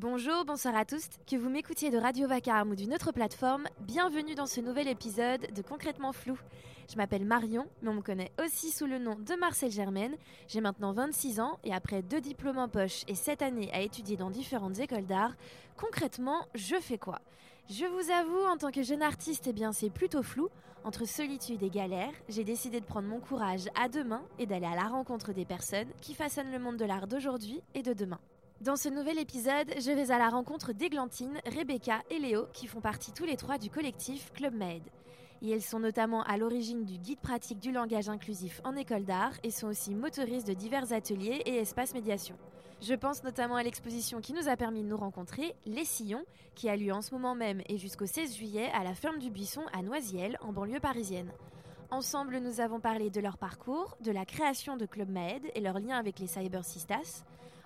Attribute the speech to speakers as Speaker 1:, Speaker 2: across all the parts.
Speaker 1: Bonjour, bonsoir à tous. Que vous m'écoutiez de Radio Vacarme ou d'une autre plateforme, bienvenue dans ce nouvel épisode de Concrètement Flou. Je m'appelle Marion, mais on me connaît aussi sous le nom de Marcel Germaine. J'ai maintenant 26 ans et après deux diplômes en poche et 7 années à étudier dans différentes écoles d'art, concrètement, je fais quoi? Je vous avoue, en tant que jeune artiste, eh bien, c'est plutôt flou. Entre solitude et galère, j'ai décidé de prendre mon courage à deux mains et d'aller à la rencontre des personnes qui façonnent le monde de l'art d'aujourd'hui et de demain. Dans ce nouvel épisode, je vais à la rencontre d'Églantine, Rebecca et Léo qui font partie tous les trois du collectif Club Med. Et elles sont notamment à l'origine du guide pratique du langage inclusif en école d'art et sont aussi motoristes de divers ateliers et espaces médiation. Je pense notamment à l'exposition qui nous a permis de nous rencontrer, Les Sillons, qui a lieu en ce moment même et jusqu'au 16 juillet à la ferme du Buisson à Noisiel, en banlieue parisienne. Ensemble, nous avons parlé de leur parcours, de la création de Club Med et leur lien avec les Cyber Sistas,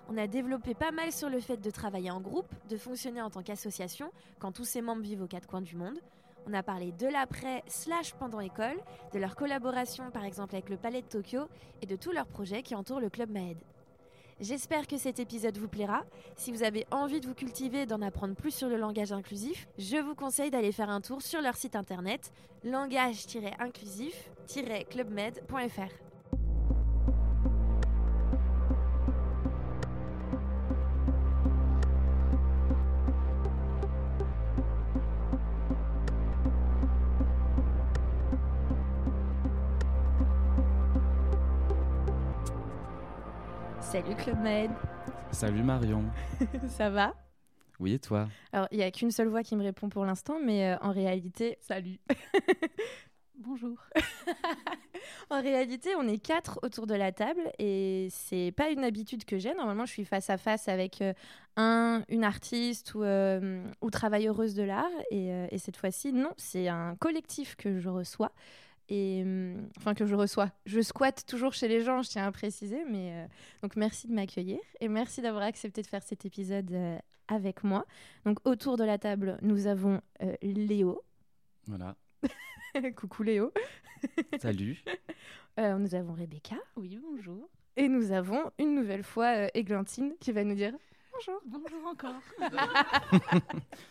Speaker 1: on a développé pas mal sur le fait de travailler en groupe, de fonctionner en tant qu'association quand tous ses membres vivent aux quatre coins du monde. On a parlé de l'après slash pendant l'école, de leur collaboration par exemple avec le Palais de Tokyo et de tous leurs projets qui entourent le Club Maed. J'espère que cet épisode vous plaira. Si vous avez envie de vous cultiver et d'en apprendre plus sur le langage inclusif, je vous conseille d'aller faire un tour sur leur site internet langage-inclusif-clubmed.fr. Salut Club Med.
Speaker 2: Salut Marion.
Speaker 1: Ça va?
Speaker 2: Oui, et toi?
Speaker 1: Alors, il n'y a qu'une seule voix qui me répond pour l'instant, mais euh, en réalité,
Speaker 3: salut. Bonjour.
Speaker 1: en réalité, on est quatre autour de la table et c'est pas une habitude que j'ai. Normalement, je suis face à face avec euh, un, une artiste ou, euh, ou travailleuse de l'art. Et, et, cette fois-ci, non, c'est un collectif que je reçois et hum, enfin que je reçois. Je squatte toujours chez les gens, je tiens à préciser, mais euh, donc merci de m'accueillir et merci d'avoir accepté de faire cet épisode euh, avec moi. Donc autour de la table, nous avons euh, Léo.
Speaker 2: Voilà.
Speaker 1: Coucou Léo.
Speaker 2: Salut.
Speaker 1: nous avons Rebecca.
Speaker 3: Oui, bonjour.
Speaker 1: Et nous avons une nouvelle fois Églantine qui va nous dire
Speaker 3: Bonjour. Bonjour encore.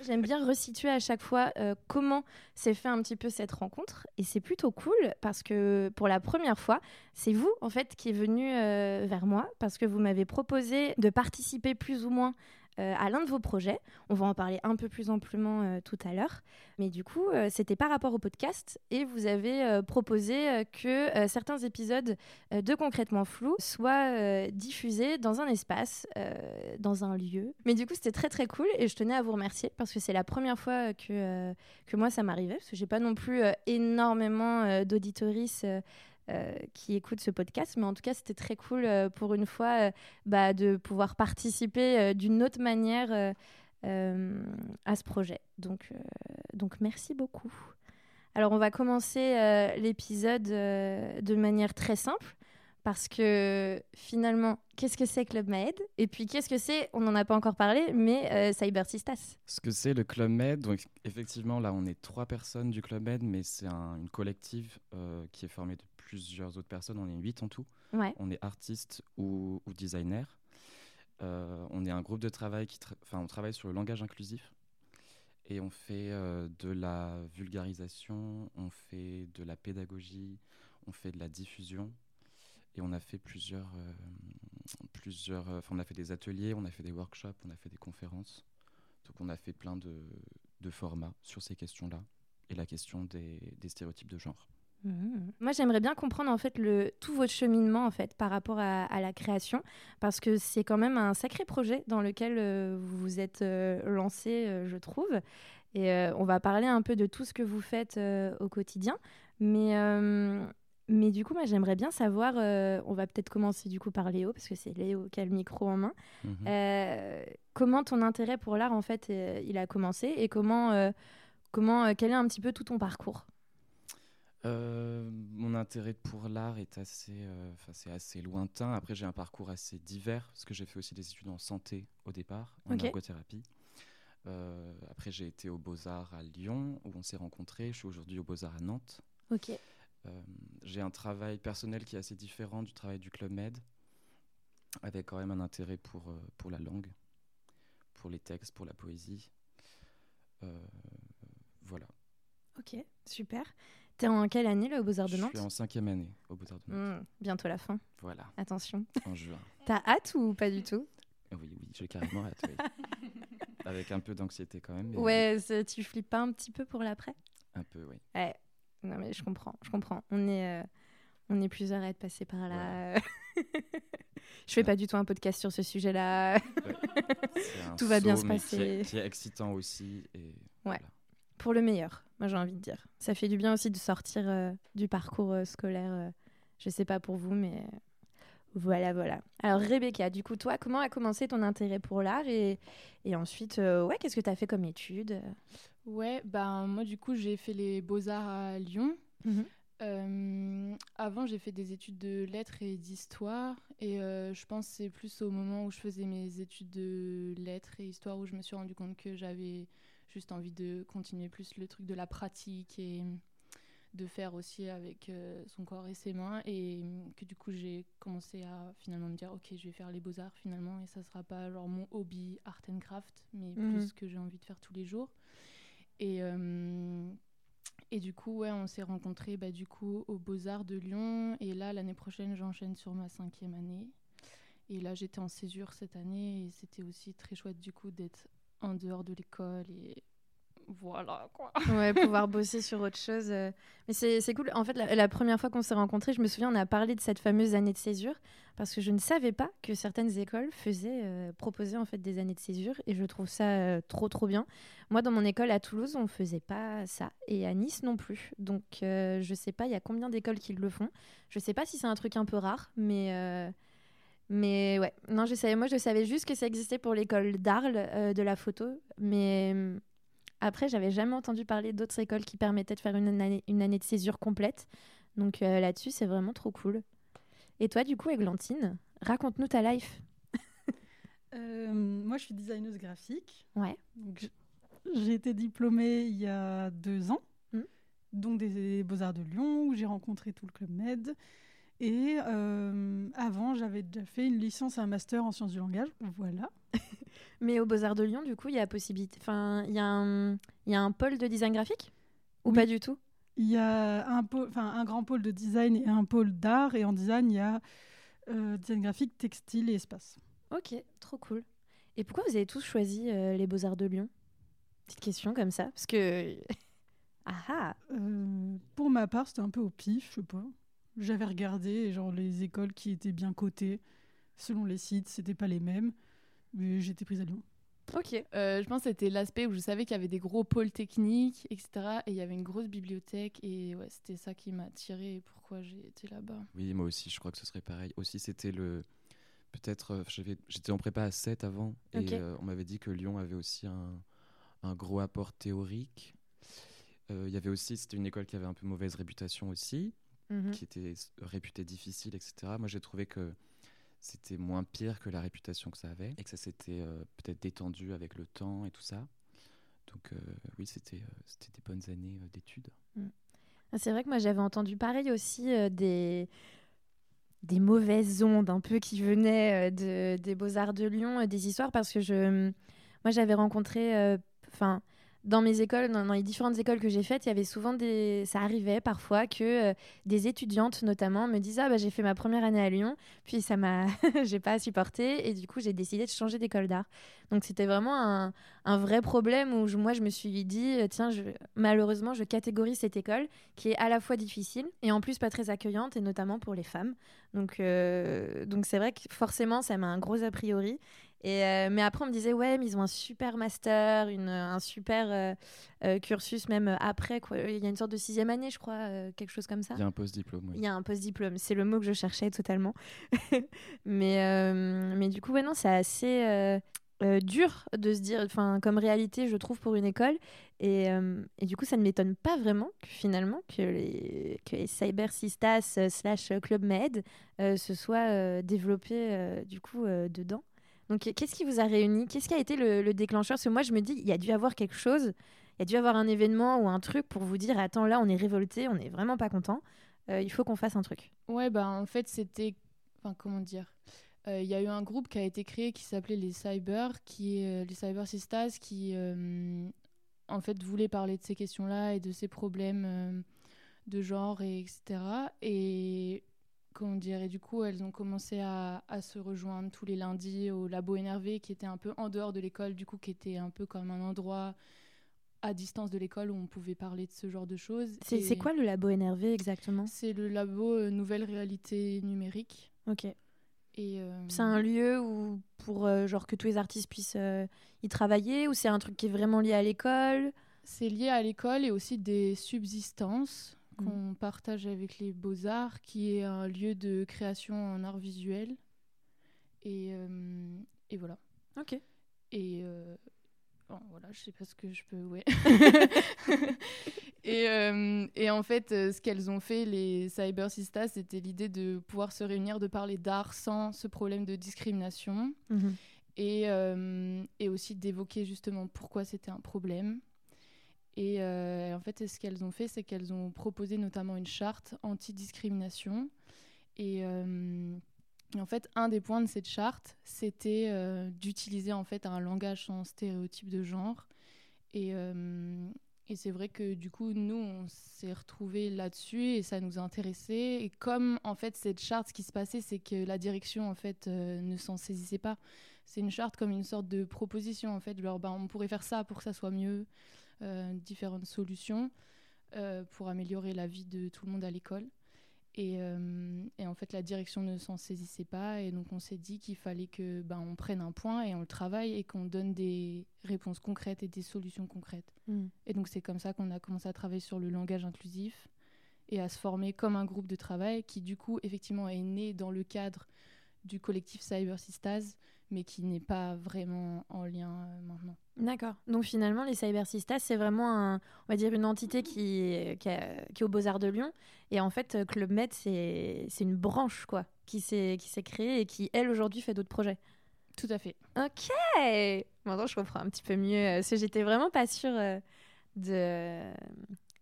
Speaker 1: J'aime bien resituer à chaque fois euh, comment s'est fait un petit peu cette rencontre. Et c'est plutôt cool parce que pour la première fois, c'est vous en fait qui est venu euh, vers moi parce que vous m'avez proposé de participer plus ou moins euh, à l'un de vos projets. On va en parler un peu plus amplement euh, tout à l'heure. Mais du coup, euh, c'était par rapport au podcast et vous avez proposé que certains épisodes de Concrètement Flou soient diffusés dans un espace, dans un lieu. Mais du coup, c'était très très cool et je tenais à vous remercier parce que c'est la première fois que, que moi ça m'arrivait parce que j'ai pas non plus énormément d'auditories euh, qui écoutent ce podcast. Mais en tout cas, c'était très cool euh, pour une fois euh, bah, de pouvoir participer d'une autre manière à ce projet. Donc, donc merci beaucoup. Alors, on va commencer l'épisode de manière très simple. Parce que finalement, qu'est-ce que c'est Club Med Et puis qu'est-ce que c'est? On n'en a pas encore parlé, mais Cyber Sistas.
Speaker 2: Ce que c'est le Club Med, donc effectivement là on est trois personnes du Club Med, mais c'est un, une collective qui est formée de plusieurs autres personnes, on est huit en tout. On est artiste ou, ou designer. Euh, on est un groupe de travail qui enfin, on travaille sur le langage inclusif et on fait euh, de la vulgarisation, on fait de la pédagogie, on fait de la diffusion et on a fait plusieurs, euh, plusieurs on a fait des ateliers, on a fait des workshops, on a fait des conférences. Donc on a fait plein de, de formats sur ces questions-là et la question des, des stéréotypes de genre.
Speaker 1: Mmh. Moi, j'aimerais bien comprendre en fait le, tout votre cheminement en fait par rapport à, la création, parce que c'est quand même un sacré projet dans lequel euh, vous vous êtes euh, lancé, euh, je trouve. Et on va parler un peu de tout ce que vous faites au quotidien, mais mais du coup, moi, j'aimerais bien savoir. on va peut-être commencer du coup par Léo, parce que c'est Léo qui a le micro en main. Mmh. comment ton intérêt pour l'art en fait il a commencé et comment comment quel est un petit peu tout ton parcours?
Speaker 2: Euh, mon intérêt pour l'art est assez, euh, assez lointain. Après, j'ai un parcours assez divers, parce que j'ai fait aussi des études en santé au départ, en ergothérapie. Euh, après, j'ai été aux Beaux-Arts à Lyon, où on s'est rencontrés. Je suis aujourd'hui aux Beaux-Arts à Nantes. J'ai un travail personnel qui est assez différent du travail du Club Med, avec quand même un intérêt pour, pour la langue, pour les textes, pour la poésie. voilà.
Speaker 1: Ok, super. T'es en quelle année là, au Beaux-Arts de Nantes
Speaker 2: Je suis en cinquième année au Beaux-Arts de Nantes.
Speaker 1: Mmh, bientôt la fin.
Speaker 2: Voilà.
Speaker 1: Attention.
Speaker 2: En juin.
Speaker 1: T'as hâte ou pas du tout?
Speaker 2: Oui, oui, j'ai carrément hâte. Avec un peu d'anxiété quand même.
Speaker 1: Ouais, tu flippes pas un petit peu pour l'après?
Speaker 2: Un peu, oui.
Speaker 1: Ouais. Non mais je comprends, je comprends. On est, euh, on est plusieurs à être passés par là. je fais pas du tout un podcast sur ce sujet-là. Tout va bien se passer.
Speaker 2: Qui est, excitant aussi. Et
Speaker 1: ouais. Pour le meilleur, moi j'ai envie de dire. Ça fait du bien aussi de sortir euh, du parcours euh, scolaire. je sais pas pour vous, mais voilà, voilà. Alors Rebecca, du coup, toi, comment a commencé ton intérêt pour l'art et, et ensuite, ouais, qu'est-ce que tu as fait comme études
Speaker 4: Ouais, ben moi du coup j'ai fait les beaux-arts à Lyon. Euh, avant j'ai fait des études de lettres et d'histoire et euh, je pense c'est plus au moment où je faisais mes études de lettres et histoire où je me suis rendu compte que j'avais juste envie de continuer plus le truc de la pratique et de faire aussi avec euh, son corps et ses mains et que du coup j'ai commencé à finalement me dire ok je vais faire les beaux-arts finalement et ça sera pas genre mon hobby art and craft mais mhm. plus ce que j'ai envie de faire tous les jours et, euh, et du coup, ouais, on s'est rencontrés bah, du coup, aux Beaux-Arts de Lyon. Et là, l'année prochaine, j'enchaîne sur ma cinquième année. Et là, j'étais en césure cette année. Et c'était aussi très chouette du coup d'être en dehors de l'école et voilà quoi.
Speaker 1: Ouais, pouvoir bosser sur autre chose. Euh. Mais c'est cool. En fait, la, première fois qu'on s'est rencontrés, je me souviens, on a parlé de cette fameuse année de césure parce que je ne savais pas que certaines écoles faisaient euh, proposer en fait des années de césure et je trouve ça euh, trop trop bien. Moi, dans mon école à Toulouse, on faisait pas ça et à Nice non plus. Donc, je sais pas, il y a combien d'écoles qui le font. Je sais pas si c'est un truc un peu rare, mais mais ouais, non, je savais, moi je savais juste que ça existait pour l'école d'Arles de la photo, mais après, j'avais jamais entendu parler d'autres écoles qui permettaient de faire une année, une année de césure complète. Donc euh, là-dessus, c'est vraiment trop cool. Et toi, du coup, Églantine, raconte-nous ta life.
Speaker 3: Euh, moi, je suis designeuse graphique.
Speaker 1: Ouais.
Speaker 3: J'ai été diplômée il y a deux ans, hmm. donc des Beaux-Arts de Lyon, où j'ai rencontré tout le Club Med. Et euh, avant, j'avais déjà fait une licence et un master en sciences du langage. Voilà.
Speaker 1: Mais au Beaux-Arts de Lyon, du coup, il y a possibilité. Enfin, il y, a un... y a un pôle de design graphique? Ou pas du tout?
Speaker 3: Il y a un, pôle... un grand pôle de design et un pôle d'art. Et en design, il y a euh, design graphique, textile et espace.
Speaker 1: Ok, trop cool. Et pourquoi vous avez tous choisi euh, les Beaux-Arts de Lyon? Petite question comme ça. Parce que. ah ah
Speaker 3: euh, Pour ma part, c'était un peu au pif, je sais pas. J'avais regardé genre les écoles qui étaient bien cotées. Selon les sites, c'était pas les mêmes mais j'étais prise à Lyon.
Speaker 4: Ok. Euh, je pense que c'était l'aspect où je savais qu'il y avait des gros pôles techniques, etc. Et il y avait une grosse bibliothèque. Et ouais, c'était ça qui m'a attiré et pourquoi j'ai été là-bas.
Speaker 2: Oui, moi aussi, je crois que ce serait pareil. Aussi, c'était le. Peut-être. Euh, j'étais en prépa à 7 avant. Et euh, on m'avait dit que Lyon avait aussi un, un gros apport théorique. Il y avait aussi. C'était une école qui avait un peu mauvaise réputation aussi. Mhm. Qui était réputée difficile, etc. Moi, j'ai trouvé que c'était moins pire que la réputation que ça avait et que ça s'était euh, peut-être détendu avec le temps et tout ça. Donc euh, oui, c'était euh, des bonnes années d'études. Mm.
Speaker 1: Ah, c'est vrai que moi j'avais entendu pareil aussi des des mauvaises ondes un peu qui venaient de, des Beaux-Arts de Lyon, des histoires parce que je moi j'avais rencontré enfin dans mes écoles, dans, les différentes écoles que j'ai faites, il y avait souvent des. Ça arrivait parfois que euh, des étudiantes, notamment, me disent Ah, bah, j'ai fait ma première année à Lyon, puis ça m'a. j'ai pas supporté, et du coup, j'ai décidé de changer d'école d'art. Donc, c'était vraiment un, vrai problème où moi, je me suis dit euh, Tiens, je... malheureusement, je catégorise cette école qui est à la fois difficile et en plus pas très accueillante, et notamment pour les femmes. Donc, euh, donc c'est vrai que forcément, ça m'a un gros a priori. Et, euh, mais après, on me disait, ouais, mais ils ont un super master, une, un super euh, euh, cursus même après. Quoi. Il y a une sorte de sixième année, je crois, quelque chose comme ça.
Speaker 2: Il y a un post-diplôme, oui.
Speaker 1: Il y a un post-diplôme, c'est le mot que je cherchais totalement. mais, mais du coup, ouais, non, c'est assez dur de se dire, enfin, comme réalité, je trouve, pour une école. Et, et du coup, ça ne m'étonne pas vraiment que finalement, que les, que les Cyber Sistas slash Club Med se soient développés, du coup, dedans. Donc, qu'est-ce qui vous a réuni Qu'est-ce qui a été le, déclencheur? Parce que moi, je me dis, il y a dû avoir quelque chose, il y a dû avoir un événement ou un truc pour vous dire, attends, là, on est révolté, on n'est vraiment pas content, euh, il faut qu'on fasse un truc.
Speaker 4: Ouais, bah en fait, c'était. Enfin, comment dire? Il y a eu un groupe qui a été créé qui s'appelait les Cyber, qui est les Cyber Sisters, qui en fait voulait parler de ces questions-là et de ces problèmes de genre et etc. Et comment dire, du coup, elles ont commencé à, à, se rejoindre tous les lundis au labo énervé, qui était un peu en dehors de l'école, du coup, qui était un peu comme un endroit à distance de l'école où on pouvait parler de ce genre de choses.
Speaker 1: C'est quoi le labo énervé exactement?
Speaker 4: C'est le labo euh, Nouvelle Réalité Numérique.
Speaker 1: Ok.
Speaker 4: Et euh,
Speaker 1: C'est un lieu où, pour euh, genre que tous les artistes puissent y travailler ou c'est un truc qui est vraiment lié à l'école?
Speaker 4: C'est lié à l'école et aussi des subsistances Mm. qu'on partage avec les Beaux-Arts, qui est un lieu de création en art visuel. Et, euh, et voilà.
Speaker 1: Ok.
Speaker 4: Et euh, voilà, je sais pas ce que je peux. Ouais. et, euh, et, en fait, ce qu'elles ont fait, les Cyber Sistas, c'était l'idée de pouvoir se réunir, de parler d'art sans ce problème de discrimination. Mm-hmm. Et, et aussi d'évoquer justement pourquoi c'était un problème euh, et en fait, ce qu'elles ont fait, c'est qu'elles ont proposé notamment une charte anti-discrimination. Et, euh, en fait, un des points de cette charte, c'était euh, d'utiliser en fait un langage sans stéréotype de genre. Et, c'est vrai que du coup, nous, on s'est retrouvés là-dessus et ça nous a intéressés. Et comme en fait, cette charte, ce qui se passait, c'est que la direction en fait ne s'en saisissait pas. C'est une charte comme une sorte de proposition en fait. Genre, bah, on pourrait faire ça pour que ça soit mieux. Euh, différentes solutions euh, pour améliorer la vie de tout le monde à l'école. Et, euh, et, en fait, la direction ne s'en saisissait pas. Et donc, on s'est dit qu'il fallait que ben, on prenne un point et on le travaille et qu'on donne des réponses concrètes et des solutions concrètes. Mm. Et donc, c'est comme ça qu'on a commencé à travailler sur le langage inclusif et à se former comme un groupe de travail qui, du coup, effectivement, est né dans le cadre du collectif Cyber Sistas, mais qui n'est pas vraiment en lien maintenant.
Speaker 1: D'accord. Donc finalement, les Cybersistas, c'est vraiment, un, on va dire, une entité qui, qui, est aux Beaux-Arts de Lyon. Et en fait, euh, Club Med, c'est une branche, quoi, qui s'est créée et qui, elle, aujourd'hui, fait d'autres projets.
Speaker 4: Tout à fait.
Speaker 1: Ok Maintenant, je comprends un petit peu mieux. Euh, parce que j'étais vraiment pas sûre euh, de...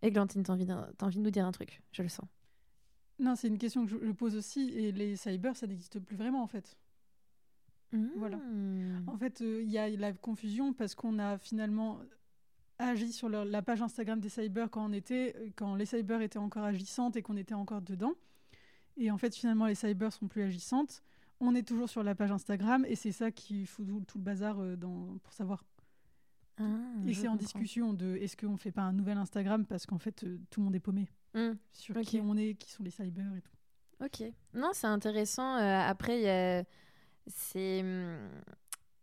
Speaker 1: Églantine, t'as envie, envie de nous dire un truc, je le sens.
Speaker 3: Non, c'est une question que je pose aussi. Et les cyber, ça n'existe plus vraiment, en fait. Voilà. Hmm. En fait, euh, il y a la confusion parce qu'on a finalement agi sur la page Instagram des cyber quand on était, euh, quand les cyber étaient encore agissantes et qu'on était encore dedans. Et en fait, finalement, les cyber sont plus agissantes. On est toujours sur la page Instagram et c'est ça qui fout tout, le bazar euh, dans, pour savoir. Ah, et c'est en discussion de est-ce qu'on fait pas un nouvel Instagram parce qu'en fait tout le monde est paumé hmm. sur qui on est, qui sont les cyber et tout.
Speaker 1: Ok. Non, c'est intéressant. après, il y a c'est hum,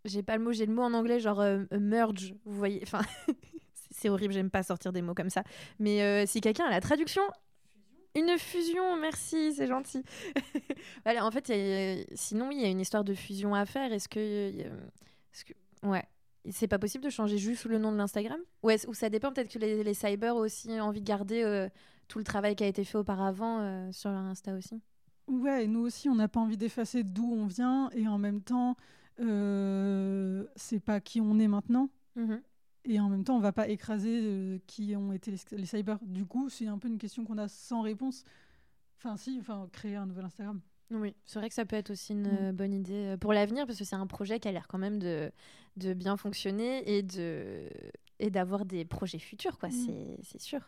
Speaker 1: j'ai pas le mot, j'ai le mot en anglais genre euh, merge, vous voyez, enfin c'est horrible, j'aime pas sortir des mots comme ça. Mais euh, si quelqu'un a la traduction, une fusion, merci, c'est gentil. voilà, en fait, sinon oui, il y a une histoire de fusion à faire. Est-ce que, est que, ouais, c'est pas possible de changer juste le nom de l'Instagram? Ou, ou ça dépend peut-être que les, les cyber aussi ont envie de garder euh, tout le travail qui a été fait auparavant sur leur Insta aussi?
Speaker 3: Ouais, nous aussi, on n'a pas envie d'effacer d'où on vient et en même temps, euh, c'est pas qui on est maintenant. Mhm. Et en même temps, on va pas écraser euh, qui ont été les, cyber. Du coup, c'est un peu une question qu'on a sans réponse. Enfin, si, enfin, créer un nouvel Instagram.
Speaker 1: Oui, c'est vrai que ça peut être aussi une mm. bonne idée euh, pour l'avenir parce que c'est un projet qui a l'air quand même de, de bien fonctionner et de et d'avoir des projets futurs, quoi. Mm. C'est sûr.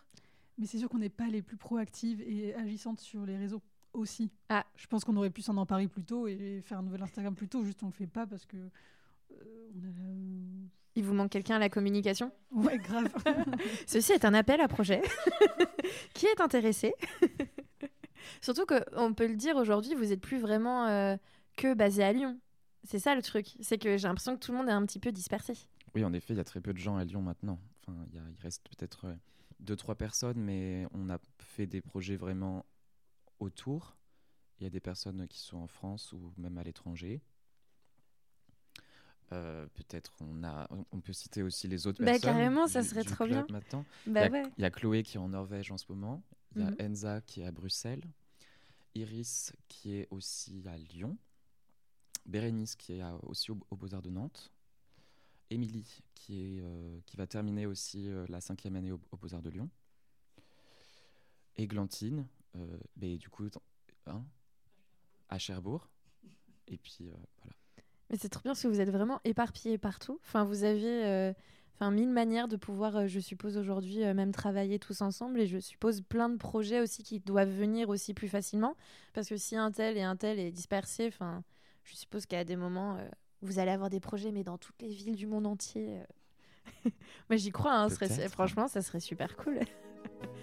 Speaker 3: Mais c'est sûr qu'on n'est pas les plus proactives et agissantes sur les réseaux aussi.
Speaker 1: Ah.
Speaker 3: Je pense qu'on aurait pu s'en emparer plus tôt et faire un nouvel Instagram plus tôt, juste on le fait pas parce que. Euh,
Speaker 1: Il vous manque quelqu'un à la communication?
Speaker 3: Ouais, grave.
Speaker 1: Ceci est un appel à projet. Qui est intéressé Surtout qu'on peut le dire aujourd'hui, vous n'êtes plus vraiment euh, que basé à Lyon. C'est ça le truc. C'est que j'ai l'impression que tout le monde est un petit peu dispersé.
Speaker 2: Oui, en effet, il y a très peu de gens à Lyon maintenant. Enfin, il reste peut-être euh, deux, trois personnes, mais on a fait des projets vraiment autour. Il y a des personnes qui sont en France ou même à l'étranger. Euh, peut-être on a, on peut citer aussi les autres
Speaker 1: bah,
Speaker 2: personnes.
Speaker 1: Carrément, ça serait trop bien.
Speaker 2: Maintenant. Bah il, y a, Chloé qui est en Norvège en ce moment. Il y a mhm. Enza qui est à Bruxelles. Iris qui est aussi à Lyon. Bérénice qui est aussi au, Beaux-Arts de Nantes. Émilie qui, est, euh, qui va terminer aussi euh, la cinquième année au, Beaux-Arts de Lyon. Églantine mais du coup, hein, à Cherbourg. Et puis voilà.
Speaker 1: Mais c'est trop bien parce que vous êtes vraiment éparpillés partout. Enfin, vous avez enfin mille manières de pouvoir, je suppose aujourd'hui, même travailler tous ensemble. Et je suppose plein de projets aussi qui doivent venir aussi plus facilement. Parce que si un tel et un tel est dispersé, enfin, je suppose qu'à des moments, vous allez avoir des projets, mais dans toutes les villes du monde entier. Moi, j'y crois. Hein, franchement, ça serait super cool.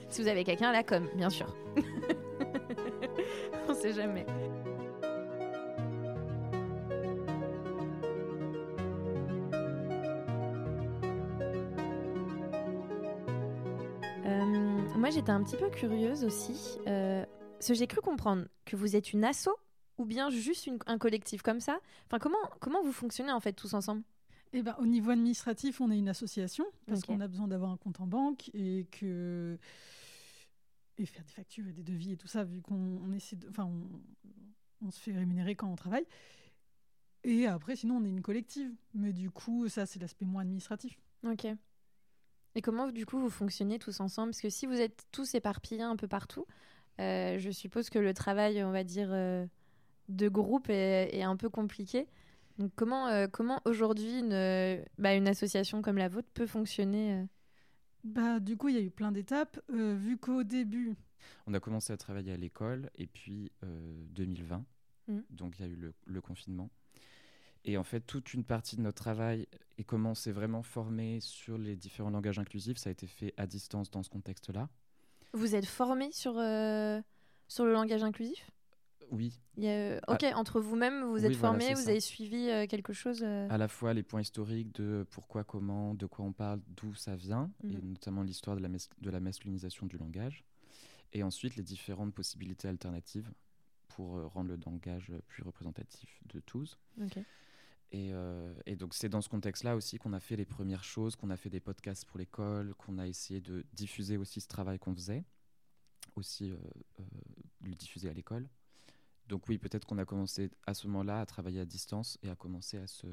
Speaker 1: si vous avez quelqu'un là, comme, bien sûr. On sait jamais. Euh, moi, j'étais un petit peu curieuse aussi. Euh, j'ai cru comprendre que vous êtes une asso ou bien juste un collectif comme ça. Comment, comment vous fonctionnez en fait tous ensemble?
Speaker 3: Eh ben, au niveau administratif, on est une association parce qu'on a besoin d'avoir un compte en banque et que et faire des factures et des devis et tout ça, vu qu'on essaie de... enfin, on, se fait rémunérer quand on travaille. Et après, sinon, on est une collective. Mais du coup, ça, c'est l'aspect moins administratif.
Speaker 1: Ok. Et comment, du coup, vous fonctionnez tous ensemble? Parce que si vous êtes tous éparpillés un peu partout, euh, je suppose que le travail, on va dire, euh, de groupe est, un peu compliqué. Donc, comment, euh, comment aujourd'hui une, bah, une association comme la vôtre peut fonctionner
Speaker 3: bah, du coup, il y a eu plein d'étapes. Euh, vu qu'au début.
Speaker 2: On a commencé à travailler à l'école, et puis 2020, euh, mmh. donc il y a eu le, confinement. Et en fait, toute une partie de notre travail et comment on s'est vraiment formé sur les différents langages inclusifs, ça a été fait à distance dans ce contexte-là.
Speaker 1: Vous êtes formé sur, euh, sur le langage inclusif?
Speaker 2: Oui.
Speaker 1: Euh, ok, ah. entre vous-même, vous êtes formé, vous avez suivi euh, quelque chose euh
Speaker 2: À la fois les points historiques de pourquoi, comment, de quoi on parle, d'où ça vient, et mhm. notamment l'histoire de, la de la masculinisation du langage. Et ensuite, les différentes possibilités alternatives pour rendre le langage plus représentatif de tous. Et, et, donc, c'est dans ce contexte-là aussi qu'on a fait les premières choses, qu'on a fait des podcasts pour l'école, qu'on a essayé de diffuser aussi ce travail qu'on faisait, aussi le diffuser à l'école. Donc oui, peut-être qu'on a commencé à ce moment-là à travailler à distance et à commencer à, se,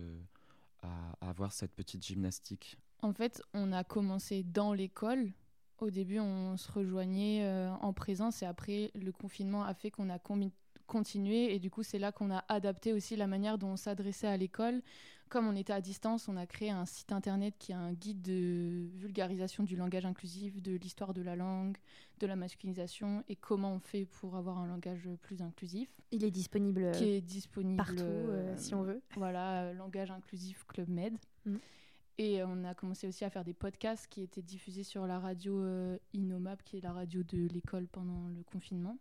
Speaker 2: à, avoir cette petite gymnastique.
Speaker 4: En fait, on a commencé dans l'école. Au début, on se rejoignait euh, en présence et après, le confinement a fait qu'on a continué et du coup, c'est là qu'on a adapté aussi la manière dont on s'adressait à l'école comme on était à distance, on a créé un site internet qui est un guide de vulgarisation du langage inclusif, de l'histoire de la langue, de la masculinisation et comment on fait pour avoir un langage plus inclusif.
Speaker 1: Il est disponible,
Speaker 4: qui est disponible
Speaker 1: partout euh, si on veut.
Speaker 4: Voilà, euh, langage inclusif Club Med. Mm. Et on a commencé aussi à faire des podcasts qui étaient diffusés sur la radio euh, Inomab, qui est la radio de l'école pendant le confinement.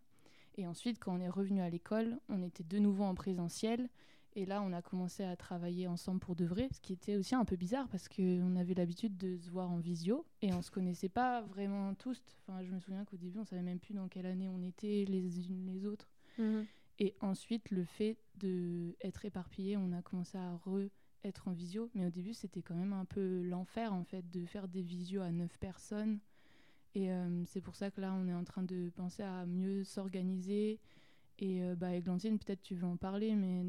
Speaker 4: Et ensuite, quand on est revenu à l'école, on était de nouveau en présentiel. Et là, on a commencé à travailler ensemble pour de vrai, ce qui était aussi un peu bizarre parce qu'on avait l'habitude de se voir en visio et on se connaissait pas vraiment tous. Enfin, je me souviens qu'au début, on savait même plus dans quelle année on était les unes les autres. Mhm. Et ensuite, le fait d'être éparpillé, on a commencé à re-être en visio. Mais au début, c'était quand même un peu l'enfer, en fait, de faire des visios à neuf personnes. Et euh, c'est pour ça que là, on est en train de penser à mieux s'organiser. Et euh, bah, Églantine, peut-être tu veux en parler, mais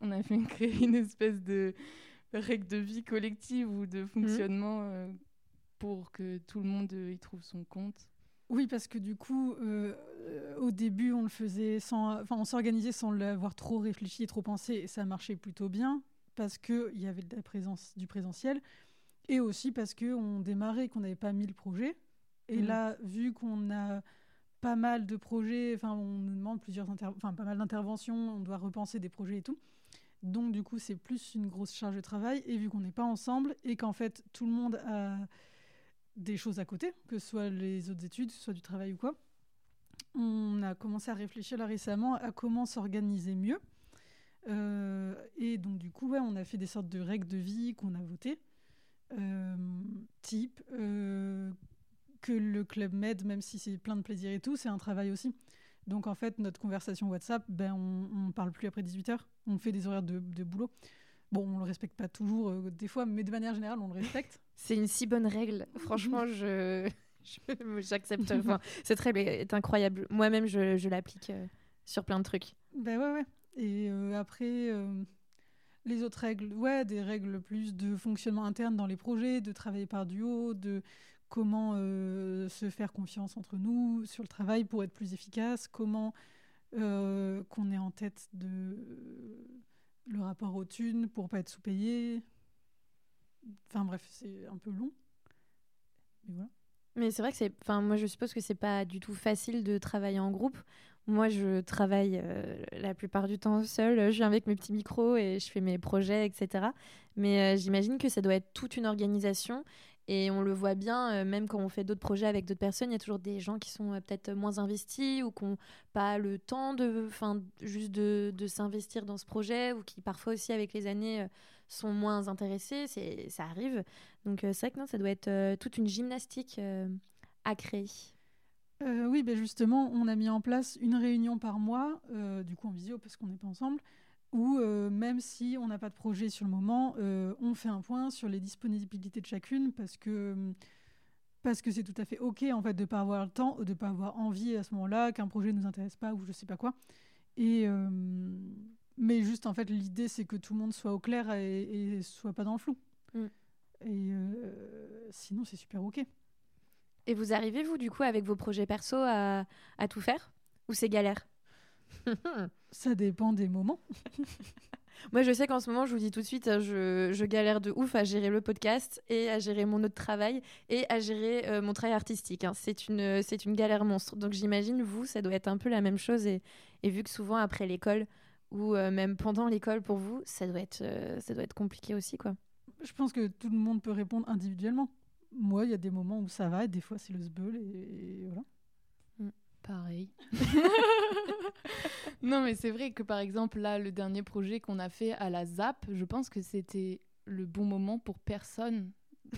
Speaker 4: on a fait créer une espèce de règle de vie collective ou de fonctionnement euh, pour que tout le monde euh, y trouve son compte.
Speaker 3: Oui, parce que du coup, euh, au début, on le faisait sans, enfin, on s'organisait sans l'avoir trop réfléchi, trop pensé, et ça marchait plutôt bien parce que il y avait de la présence, du présentiel, et aussi parce que on démarrait, qu'on n'avait pas mis le projet. Et mmh. là, vu qu'on a pas mal de projets, enfin on nous demande plusieurs enfin pas mal d'interventions, on doit repenser des projets et tout. Donc du coup c'est plus une grosse charge de travail et vu qu'on n'est pas ensemble et qu'en fait tout le monde a des choses à côté, que ce soit les autres études, que ce soit du travail ou quoi, on a commencé à réfléchir là récemment à comment s'organiser mieux. Euh, et donc du coup ouais, on a fait des sortes de règles de vie qu'on a votées. Euh, type euh, que le Club Med, même si c'est plein de plaisir et tout, c'est un travail aussi. Donc en fait, notre conversation WhatsApp, ben, on ne parle plus après 18h. On fait des horaires de, boulot. Bon, on le respecte pas toujours euh, des fois, mais de manière générale, on le respecte.
Speaker 1: C'est une si bonne règle. Franchement, je j'accepte. enfin, c'est très est incroyable. Moi-même, je, je l'applique euh, sur plein de trucs.
Speaker 3: Ben ouais, ouais. Et euh, après, les autres règles, ouais, des règles plus de fonctionnement interne dans les projets, de travailler par duo, de comment euh, se faire confiance entre nous sur le travail pour être plus efficace, comment euh, qu'on ait en tête de le rapport aux thunes pour pas être sous-payé. Enfin bref, c'est un peu long. Mais voilà.
Speaker 1: Mais c'est vrai que c'est. Enfin, moi, je suppose que c'est pas du tout facile de travailler en groupe. Moi, je travaille euh, la plupart du temps seule. Je viens avec mes petits micros et je fais mes projets, etc. Mais j'imagine que ça doit être toute une organisation. Et on le voit bien, euh, même quand on fait d'autres projets avec d'autres personnes, il y a toujours des gens qui sont peut-être moins investis ou qui n'ont pas le temps de, enfin, juste de, s'investir dans ce projet ou qui parfois aussi avec les années sont moins intéressés. C'est, ça arrive. Donc c'est vrai que non, ça doit être toute une gymnastique à créer.
Speaker 3: Euh, oui, ben justement, on a mis en place une réunion par mois, euh, du coup en visio parce qu'on n'est pas ensemble, où euh, même si on n'a pas de projet sur le moment, on fait un point sur les disponibilités de chacune parce que parce que c'est tout à fait ok en fait de pas avoir le temps, de pas avoir envie à ce moment-là, qu'un projet nous intéresse pas ou je sais pas quoi. Et mais juste en fait l'idée c'est que tout le monde soit au clair et, et soit pas dans le flou. Mm. Et sinon c'est super ok.
Speaker 1: Et vous arrivez, vous, du coup, avec vos projets perso, à, à tout faire Ou c'est galère?
Speaker 3: Ça dépend des moments.
Speaker 1: Moi, je sais qu'en ce moment, je vous dis tout de suite, je, je, galère de ouf à gérer le podcast et à gérer mon autre travail et à gérer euh, mon travail artistique. Hein. C'est une, c'est une galère monstre. Donc, j'imagine, vous, ça doit être un peu la même chose. Et, et vu que souvent, après l'école ou euh, même pendant l'école, pour vous, ça doit, être, euh, ça doit être compliqué aussi, quoi.
Speaker 3: Je pense que tout le monde peut répondre individuellement moi, il y a des moments où ça va et des fois c'est le sbeul et, voilà.
Speaker 4: Pareil. non, mais c'est vrai que par exemple, là, le dernier projet qu'on a fait à la ZAP, je pense que c'était le bon moment pour personne.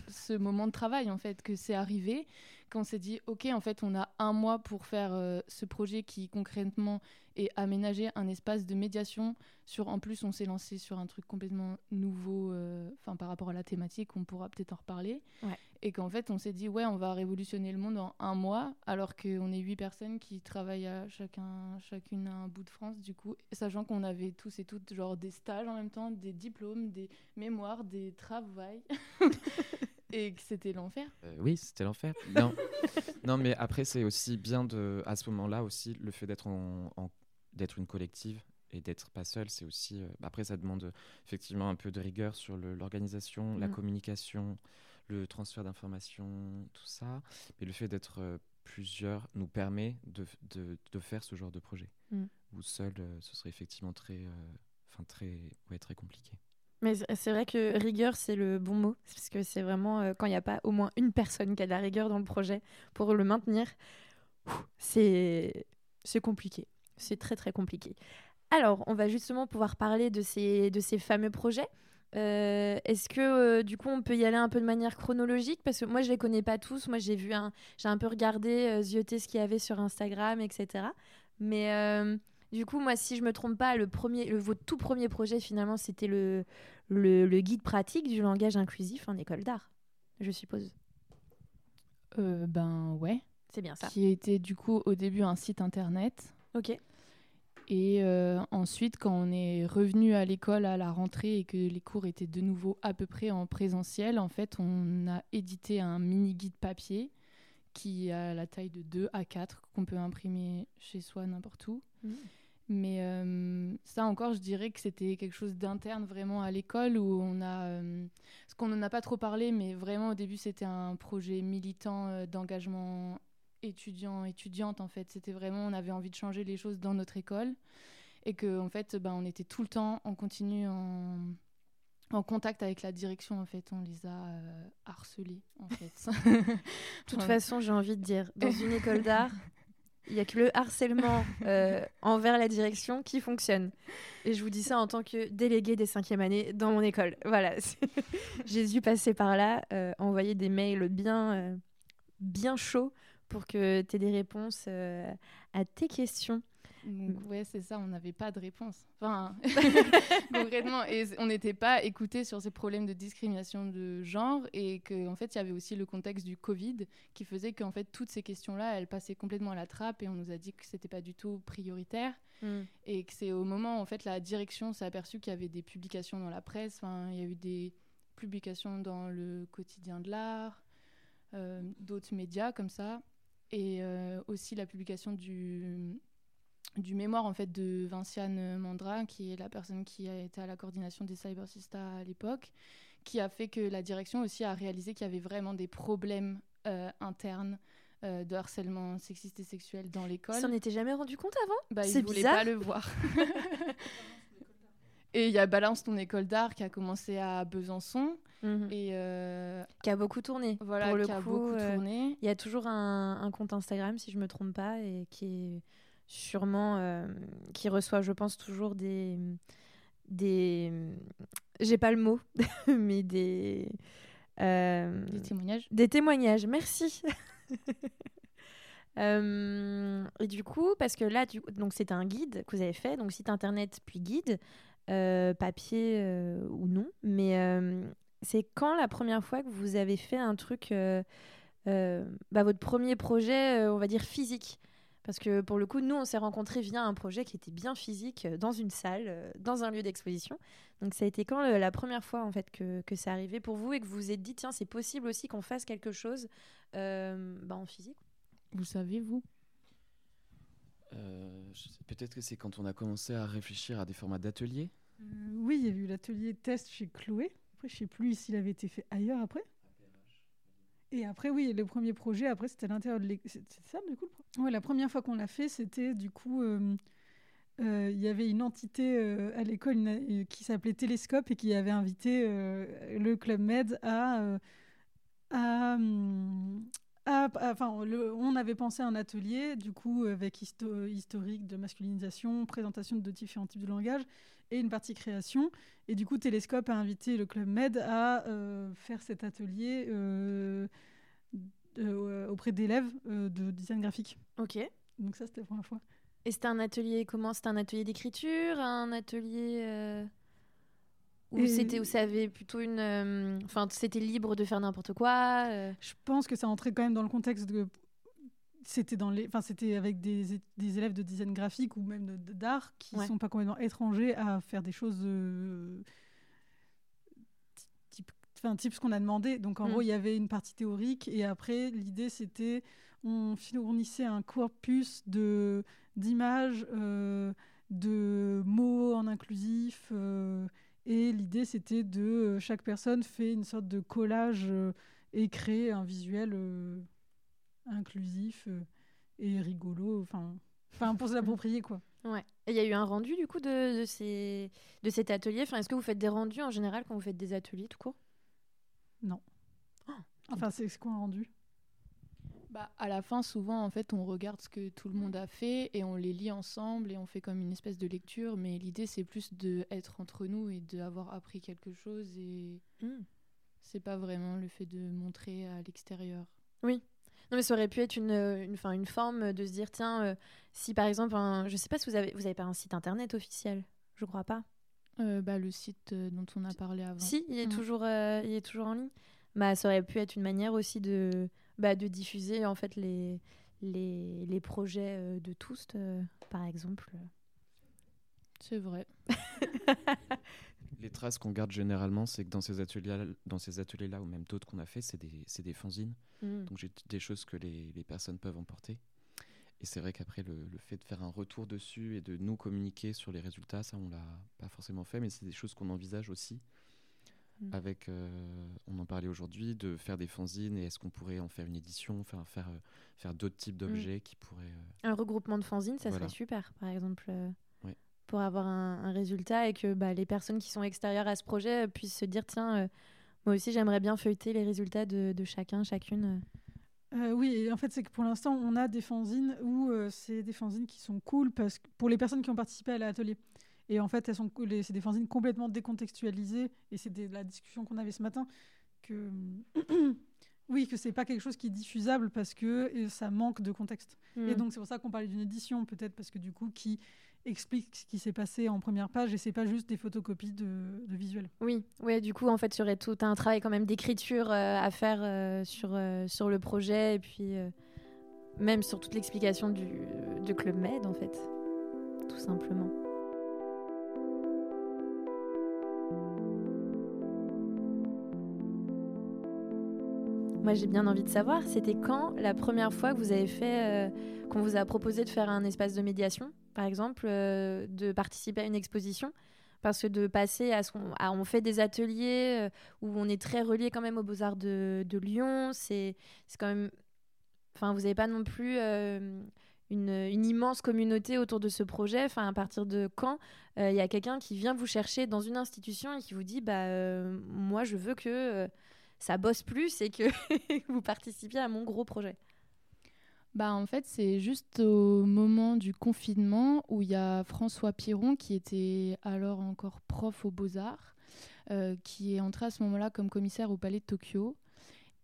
Speaker 4: Ce moment de travail, en fait, que c'est arrivé, qu'on s'est dit, OK, en fait, on a un mois pour faire euh, ce projet qui concrètement est aménager un espace de médiation. Sur, en plus, on s'est lancé sur un truc complètement nouveau, euh, par rapport à la thématique, on pourra peut-être en reparler. Ouais et qu'en fait on s'est dit ouais on va révolutionner le monde en un mois alors qu'on est huit personnes qui travaillent à chacun chacune à un bout de France du coup sachant qu'on avait tous et toutes genre des stages en même temps des diplômes des mémoires des travails et que c'était l'enfer
Speaker 2: euh, oui c'était l'enfer non non mais après c'est aussi bien de à ce moment-là aussi le fait d'être en, d'être une collective et d'être pas seul, c'est aussi. Euh, après, ça demande effectivement un peu de rigueur sur l'organisation, la mm. communication, le transfert d'informations, tout ça. Mais le fait d'être euh, plusieurs nous permet de, de, de, faire ce genre de projet. Mm. Ou seul, ce serait effectivement très, enfin très, ouais, très compliqué.
Speaker 1: Mais c'est vrai que rigueur, c'est le bon mot. Parce que c'est vraiment quand il n'y a pas au moins une personne qui a de la rigueur dans le projet pour le maintenir, c'est compliqué. C'est très très compliqué. Alors, on va justement pouvoir parler de ces, de ces fameux projets. Euh, est-ce que euh, du coup on peut y aller un peu de manière chronologique? Parce que moi je les connais pas tous. Moi j'ai un, un peu regardé, euh, zioté ce qu'il y avait sur Instagram, etc. Mais du coup moi si je me trompe pas, le premier, le, votre tout premier projet finalement c'était le, le, le, guide pratique du langage inclusif en école d'art, je suppose.
Speaker 4: ben ouais.
Speaker 1: C'est bien ça.
Speaker 4: Qui était du coup au début un site internet.
Speaker 1: Ok.
Speaker 4: Et euh, ensuite, quand on est revenu à l'école à la rentrée et que les cours étaient de nouveau à peu près en présentiel, en fait, on a édité un mini guide papier qui a la taille de 2 à 4 qu'on peut imprimer chez soi n'importe où. Mmh. Mais euh, ça encore, je dirais que c'était quelque chose d'interne vraiment à l'école où on a, euh, ce qu'on n'en a pas trop parlé, mais vraiment au début c'était un projet militant d'engagement étudiants, étudiantes en fait. C'était vraiment, on avait envie de changer les choses dans notre école et que en fait, ben, on était tout le temps en continu en, en contact avec la direction en fait. On les a euh, harcelés en fait.
Speaker 1: de toute façon, j'ai envie de dire, dans une école d'art, il n'y a que le harcèlement euh, envers la direction qui fonctionne. Et je vous dis ça en tant que déléguée des cinquièmes années dans mon école. Voilà, j'ai dû passer par là, euh, envoyer des mails bien, bien chauds pour que tu aies des réponses euh, à tes questions.
Speaker 4: Donc, ouais, c'est ça, on n'avait pas de réponse. Enfin, concrètement, et on n'était pas écouté sur ces problèmes de discrimination de genre et qu'en en fait, il y avait aussi le contexte du Covid qui faisait qu'en fait, toutes ces questions-là, elles passaient complètement à la trappe et on nous a dit que c'était pas du tout prioritaire hmm. et que c'est au moment où en fait, la direction s'est aperçue qu'il y avait des publications dans la presse, enfin, il y a eu des publications dans le quotidien de l'art, euh, d'autres médias comme ça et euh, aussi la publication du, du mémoire en fait de Vinciane Mandra, qui est la personne qui a été à la coordination des Cybersista à l'époque, qui a fait que la direction aussi a réalisé qu'il y avait vraiment des problèmes euh, internes euh, de harcèlement sexiste et sexuel dans l'école.
Speaker 1: Ça n'était jamais rendu compte avant?
Speaker 4: Bah, ne voulaient pas le voir. et il y a Balance ton école d'art qui a commencé à Besançon. Mhm. Et euh,
Speaker 1: qui a beaucoup tourné.
Speaker 4: Voilà,
Speaker 1: pour le
Speaker 4: qui a beaucoup tourné.
Speaker 1: Il y a toujours un, un, compte Instagram, si je me trompe pas, et qui est sûrement euh, qui reçoit, je pense, toujours des des j'ai pas le mot, mais des
Speaker 4: euh, des témoignages.
Speaker 1: Des témoignages. Merci. Euh, et du coup, parce que là, donc c'est un guide que vous avez fait, donc site internet puis guide, papier ou non. Mais c'est quand la première fois que vous avez fait un truc, bah, votre premier projet, on va dire physique? Parce que pour le coup, nous, on s'est rencontrés via un projet qui était bien physique, euh, dans une salle, euh, dans un lieu d'exposition. Donc ça a été quand la première fois en fait que, que c'est arrivé pour vous et que vous vous êtes dit, tiens, c'est possible aussi qu'on fasse quelque chose euh, bah, en physique?
Speaker 4: Vous savez, vous?
Speaker 2: Peut-être que c'est quand on a commencé à réfléchir à des formats d'ateliers
Speaker 3: Oui, il y a eu l'atelier test chez Chloé. Après, je ne sais plus s'il avait été fait ailleurs après. Et après, oui, le premier projet, après, c'était à l'intérieur de l'école. C'est ça, du coup Ouais, la première fois qu'on l'a fait, c'était du coup. Euh, euh, il y avait une entité euh, à l'école qui s'appelait Télescope et qui avait invité le Club Med à. à, enfin, on avait pensé à un atelier, du coup, avec historique de masculinisation, présentation de différents types de langage et une partie création. Et du coup, Télescope a invité le Club Med à euh, faire cet atelier euh, euh, auprès d'élèves de design graphique.
Speaker 1: Ok.
Speaker 3: Donc ça, c'était la première fois.
Speaker 1: Et c'était un atelier comment? C'était un atelier d'écriture, un atelier ou c'était vous savez plutôt une, enfin c'était libre de faire n'importe quoi.
Speaker 3: Je pense que ça entrait quand même dans le contexte de c'était dans les, enfin c'était avec des, des, élèves de design graphique ou même d'art qui ne sont pas complètement étrangers à faire des choses euh, type, enfin type ce qu'on a demandé. Donc en mm. gros il y avait une partie théorique et après l'idée c'était on fournissait un corpus de d'images, euh, de mots en inclusif euh, et l'idée c'était de chaque personne fait une sorte de collage et crée un visuel inclusif euh, et rigolo, enfin, enfin pour se l'approprier quoi.
Speaker 1: Ouais. Il y a eu un rendu du coup de, de, ces, de cet atelier? Enfin, est-ce que vous faites des rendus en général quand vous faites des ateliers tout court?
Speaker 3: Non. Oh, enfin, c'est quoi un rendu
Speaker 4: bah, à la fin, souvent, en fait, on regarde ce que tout le monde a fait et on les lit ensemble et on fait comme une espèce de lecture. Mais l'idée, c'est plus d'être entre nous et d'avoir appris quelque chose. Et hmm. c'est pas vraiment le fait de montrer à l'extérieur.
Speaker 1: Oui. Non, mais ça aurait pu être une, une, fin, une forme de se dire tiens, euh, si par exemple, un, je sais pas si vous avez, vous avez pas un site internet officiel, je crois pas.
Speaker 4: Euh, bah, le site euh, dont on a parlé avant.
Speaker 1: Si, il est, mm. toujours, il est toujours en ligne. Bah, ça aurait pu être une manière aussi de, bah, de diffuser en fait les, les, les projets de tous, par exemple.
Speaker 4: C'est vrai.
Speaker 2: les traces qu'on garde généralement, c'est que dans ces ateliers-là, dans ces ateliers-là ou même d'autres qu'on a fait, c'est des, des fanzines. Mm. Donc j'ai des choses que les, les, personnes peuvent emporter. Et c'est vrai qu'après, le, le, fait de faire un retour dessus et de nous communiquer sur les résultats, ça, on l'a pas forcément fait, mais c'est des choses qu'on envisage aussi. Mm. Avec, euh, on en parlait aujourd'hui, de faire des fanzines et est-ce qu'on pourrait en faire une édition, faire, faire, euh, faire d'autres types mm. d'objets qui pourraient. Euh,
Speaker 1: un regroupement de fanzines, ça serait super, par exemple pour avoir un, résultat et que bah, les personnes qui sont extérieures à ce projet puissent se dire tiens, euh, moi aussi j'aimerais bien feuilleter les résultats de, chacun, chacune.
Speaker 3: Euh, oui, en fait, c'est que pour l'instant, on a des fanzines où euh, c'est des fanzines qui sont cool parce que pour les personnes qui ont participé à l'atelier. Et en fait, elles sont, c'est des fanzines complètement décontextualisées. Et c'est la discussion qu'on avait ce matin que oui, que c'est pas quelque chose qui est diffusable parce que ça manque de contexte. Et hmm. donc c'est pour ça qu'on parlait d'une édition, peut-être parce que du coup, qui explique ce qui s'est passé en première page et c'est pas juste des photocopies de, de visuels.
Speaker 1: Oui, ouais, du coup en fait il y aurait tout un travail quand même d'écriture euh, à faire euh, sur, euh, sur le projet et puis même sur toute l'explication du de Club Med en fait, tout simplement. Moi, j'ai bien envie de savoir, c'était quand la première fois que vous avez fait, qu'on vous a proposé de faire un espace de médiation par exemple, de participer à une exposition? Parce que de passer à ce qu'on on fait des ateliers où on est très relié quand même aux Beaux-Arts de, Lyon, c'est quand même enfin vous n'avez pas non plus une, immense communauté autour de ce projet. Enfin, à partir de quand euh, il y a quelqu'un qui vient vous chercher dans une institution et qui vous dit bah euh, moi je veux que euh, ça bosse plus et que vous participiez à mon gros projet
Speaker 4: bah en fait c'est juste au moment du confinement où il y a François Piron qui était alors encore prof aux Beaux-Arts qui est entré à ce moment-là comme commissaire au Palais de Tokyo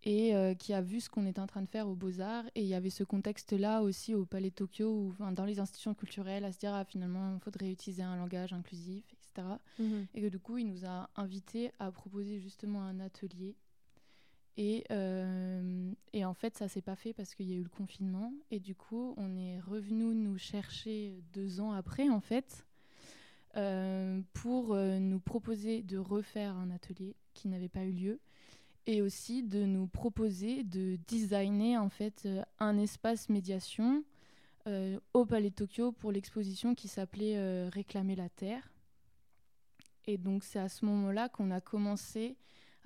Speaker 4: et euh, qui a vu ce qu'on était en train de faire aux Beaux-Arts. Et il y avait ce contexte-là aussi au Palais de Tokyo, ou dans les institutions culturelles, à se dire ah, finalement, il faudrait utiliser un langage inclusif, etc. Mhm. Et que du coup, il nous a invités à proposer justement un atelier. Et, euh, et en fait, ça s'est pas fait parce qu'il y a eu le confinement. Et du coup, on est revenu nous chercher deux ans après, en fait, euh, pour nous proposer de refaire un atelier qui n'avait pas eu lieu et aussi de nous proposer de designer en fait euh, un espace médiation euh, au Palais de Tokyo pour l'exposition qui s'appelait euh, Réclamer la Terre. Et donc c'est à ce moment-là qu'on a commencé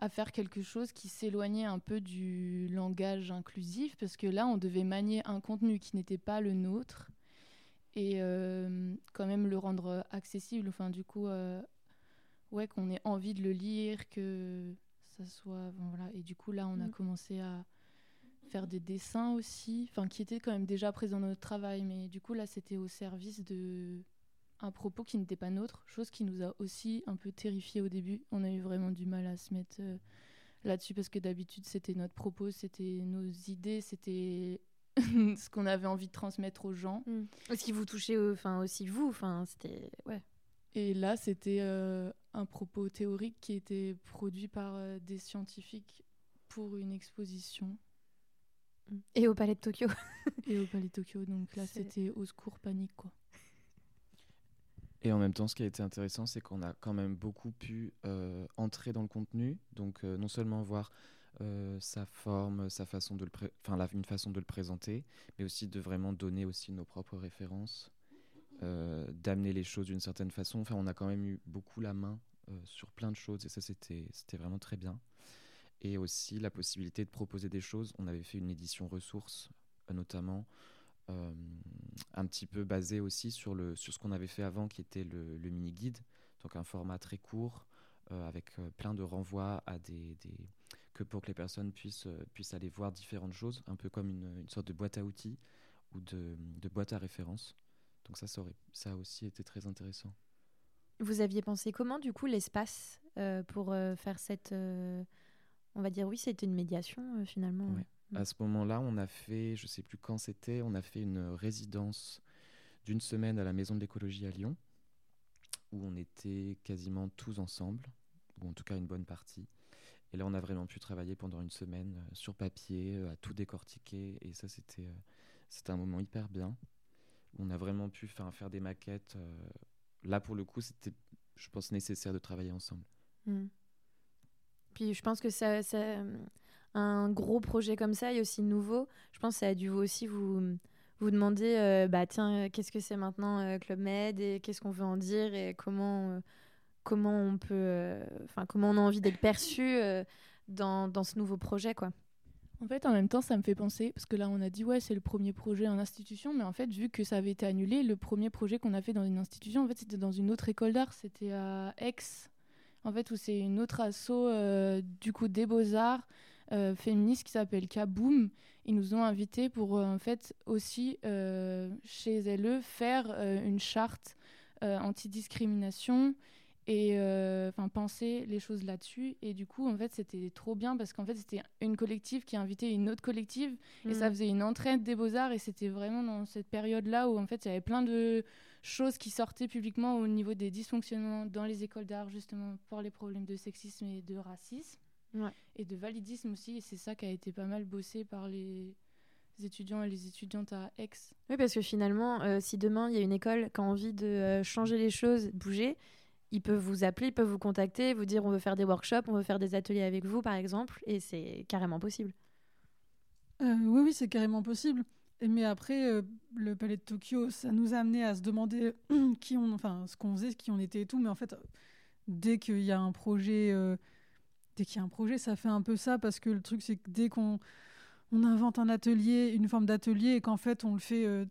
Speaker 4: à faire quelque chose qui s'éloignait un peu du langage inclusif, parce que là, on devait manier un contenu qui n'était pas le nôtre et quand même le rendre accessible. Enfin, du coup, ouais, qu'on ait envie de le lire, que ça soit. voilà. Et du coup, là, on a mm. commencé à faire des dessins aussi, enfin, qui étaient quand même déjà présents dans notre travail, mais du coup, là, c'était au service de un propos qui n'était pas nôtre, chose qui nous a aussi un peu terrifiés au début. On a eu vraiment du mal à se mettre euh, là-dessus parce que d'habitude, c'était notre propos, c'était nos idées, c'était ce qu'on avait envie de transmettre aux gens.
Speaker 1: Mm. Ce qui vous touchait enfin, aussi vous, enfin, c'était. Ouais.
Speaker 4: Et là, c'était euh, un propos théorique qui était produit par euh, des scientifiques pour une exposition.
Speaker 1: Mm. Et au Palais de Tokyo.
Speaker 4: et au Palais de Tokyo. Donc là, c'était au secours panique, quoi.
Speaker 2: Et en même temps, ce qui a été intéressant, c'est qu'on a quand même beaucoup pu euh, entrer dans le contenu. Donc, non seulement voir sa forme, sa façon de le enfin, une façon de le présenter, mais aussi de vraiment donner aussi nos propres références. Euh, d'amener les choses d'une certaine façon. Enfin, on a quand même eu beaucoup la main euh, sur plein de choses et ça, c'était vraiment très bien. Et aussi la possibilité de proposer des choses. On avait fait une édition ressources, euh, un petit peu basée aussi sur, le, sur ce qu'on avait fait avant, qui était le, mini-guide. Donc un format très court, avec plein de renvois à des, des, que pour que les personnes puissent, puissent aller voir différentes choses, un peu comme une, une sorte de boîte à outils ou de, de boîte à référence. Donc ça, ça, ça a aussi été très intéressant.
Speaker 1: Vous aviez pensé comment, du coup, l'espace euh, pour euh, faire cette... Euh, on va dire, oui, c'était une médiation, finalement.
Speaker 2: À ce moment-là, on a fait, je ne sais plus quand c'était, on a fait une résidence d'une semaine à la Maison de l'écologie à Lyon, où on était quasiment tous ensemble, ou en tout cas une bonne partie. Et là, on a vraiment pu travailler pendant une semaine sur papier, à tout décortiquer. Et ça, c'était c'était un moment hyper bien on a vraiment pu faire, des maquettes. Euh, là, pour le coup, c'était, je pense, nécessaire de travailler ensemble. Hmm.
Speaker 1: Puis je pense que ça, un gros projet comme ça et aussi nouveau, je pense que ça a dû vous aussi vous, vous demander, euh, bah tiens, qu'est-ce que c'est maintenant euh, Club Med et qu'est-ce qu'on veut en dire et comment, comment on peut, enfin comment on a envie d'être perçu dans, dans, ce nouveau projet, quoi.
Speaker 4: En fait, en même temps, ça me fait penser, parce que là, on a dit, ouais, c'est le premier projet en institution, mais en fait, vu que ça avait été annulé, le premier projet qu'on a fait dans une institution, en fait, c'était dans une autre école d'art, c'était à Aix, en fait, où c'est une autre asso, euh, du coup, des beaux-arts euh, féministes qui s'appelle Kaboom. Ils nous ont invités pour, euh, en fait, aussi, chez LE, faire une charte anti-discrimination et euh, enfin penser les choses là-dessus et du coup en fait c'était trop bien parce qu'en fait c'était une collective qui invitait une autre collective et ça mm. faisait une entraide des beaux-arts et c'était vraiment dans cette période là où en fait il y avait plein de choses qui sortaient publiquement au niveau des dysfonctionnements dans les écoles d'art justement pour les problèmes de sexisme et de racisme et de validisme aussi et c'est ça qui a été pas mal bossé par les étudiants et les étudiantes à Aix.
Speaker 1: Oui, parce que finalement, euh, si demain il y a une école qui a envie de euh, changer les choses, bouger, ils peuvent vous appeler, ils peuvent vous contacter, vous dire on veut faire des workshops, on veut faire des ateliers avec vous, par exemple, et c'est carrément possible.
Speaker 3: Euh, oui, oui, c'est carrément possible. Mais après, euh, le palais de Tokyo, ça nous a amené à se demander qui on, enfin, ce qu'on faisait, qui on était et tout. Mais en fait, dès qu'il y a un projet, euh, dès qu'il y a un projet, ça fait un peu ça parce que le truc, c'est que dès qu'on on invente un atelier, une forme d'atelier, et qu'en fait, on le fait euh,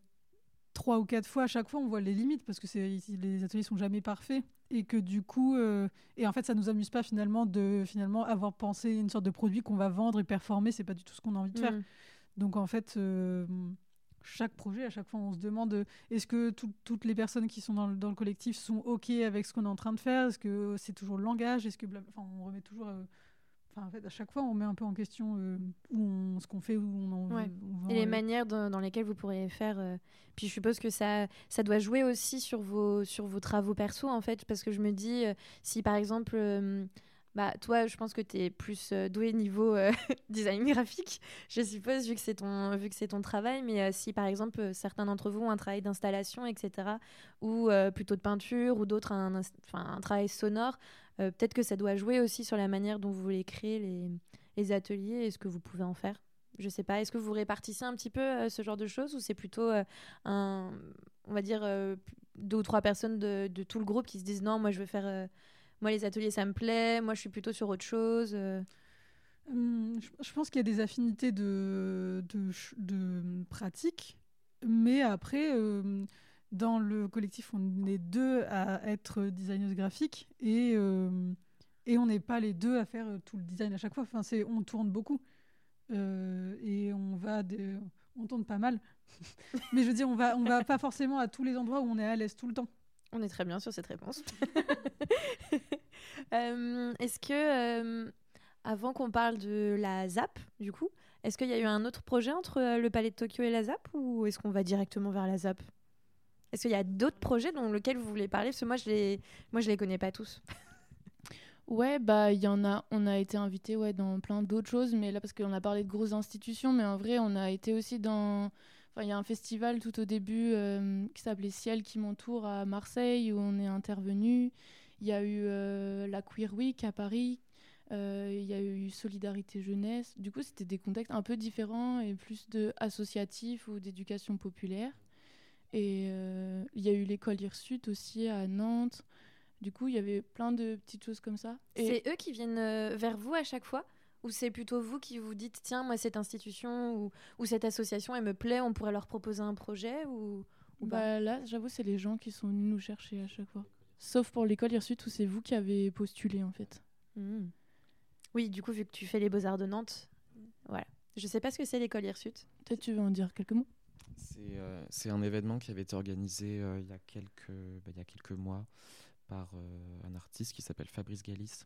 Speaker 3: trois ou quatre fois, à chaque fois, on voit les limites parce que les ateliers sont jamais parfaits et que du coup, et en fait, ça nous amuse pas finalement de finalement avoir pensé une sorte de produit qu'on va vendre et performer. C'est pas du tout ce qu'on a envie de faire. Mm. Donc en fait, euh, chaque projet, à chaque fois, on se demande est-ce que toutes les personnes qui sont dans le, dans le collectif sont OK avec ce qu'on est en train de faire? Est-ce que c'est toujours le langage? Est-ce que enfin, on remet toujours. Euh, enfin, en fait, à chaque fois, on met un peu en question euh, où ce qu'on fait, où on en
Speaker 1: ouais. Et les manières dans, lesquelles vous pourriez faire. Puis je suppose que ça, ça doit jouer aussi sur vos, sur vos travaux perso, en fait, parce que je me dis, si par exemple bah, toi, je pense que tu es plus euh, doué niveau euh, design graphique, je suppose, vu que c'est ton, ton travail. Mais euh, si, par exemple, certains d'entre vous ont un travail d'installation, etc., ou plutôt de peinture, ou d'autres un, travail sonore, peut-être que ça doit jouer aussi sur la manière dont vous voulez créer les, les ateliers et ce que vous pouvez en faire. Je sais pas, est-ce que vous répartissez un petit peu ce genre de choses, ou c'est plutôt un, on va dire, deux ou trois personnes de, de, tout le groupe qui se disent non, moi je veux faire moi, les ateliers, ça me plaît. Moi, je suis plutôt sur autre chose. Euh.
Speaker 3: Hum, je pense qu'il y a des affinités de, de, de pratique. Mais après, euh, dans le collectif, on est deux à être designeuse graphique et, euh, et on n'est pas les deux à faire tout le design à chaque fois. Enfin, c'est, on tourne beaucoup et on va, on tourne pas mal. Mais je veux dire, on va, on va pas forcément à tous les endroits où on est à l'aise tout le temps.
Speaker 1: On est très bien sur cette réponse. Euh, est-ce que, euh, avant qu'on parle de la ZAP, du coup, est-ce qu'il y a eu un autre projet entre euh, le Palais de Tokyo et la ZAP ou est-ce qu'on va directement vers la ZAP? Est-ce qu'il y a d'autres projets dont lesquels vous voulez parler? Parce que moi, je les, moi, je les connais pas tous.
Speaker 4: Ouais, bah il y en a, on a été invité ouais dans plein d'autres choses, mais là parce qu'on a parlé de grosses institutions, mais en vrai on a été aussi dans il y a un festival tout au début qui s'appelait Ciel qui m'entoure à Marseille où on est intervenu. Il y a eu euh, la Queer Week à Paris. Euh, il y a eu Solidarité Jeunesse. Du coup, c'était des contextes un peu différents et plus de associatifs ou d'éducation populaire. Et il y a eu l'école Hirsute aussi à Nantes. Du coup, il y avait plein de petites choses comme ça.
Speaker 1: C'est eux qui viennent vers vous à chaque fois ou c'est plutôt vous qui vous dites, tiens, moi, cette institution ou, ou cette association, elle me plaît, on pourrait leur proposer un projet ou,
Speaker 4: bah, Là, j'avoue, c'est les gens qui sont venus nous chercher à chaque fois. Sauf pour l'école Hirsute où c'est vous qui avez postulé, en fait.
Speaker 1: Mmh. Oui, du coup, vu que tu fais les Beaux-Arts de Nantes, voilà. Je sais pas ce que c'est l'école Hirsute.
Speaker 4: Peut-être tu veux en dire quelques mots?
Speaker 2: C'est euh, un événement qui avait été organisé euh, il, y a quelques, bah, il y a quelques mois par euh, un artiste qui s'appelle Fabrice Galis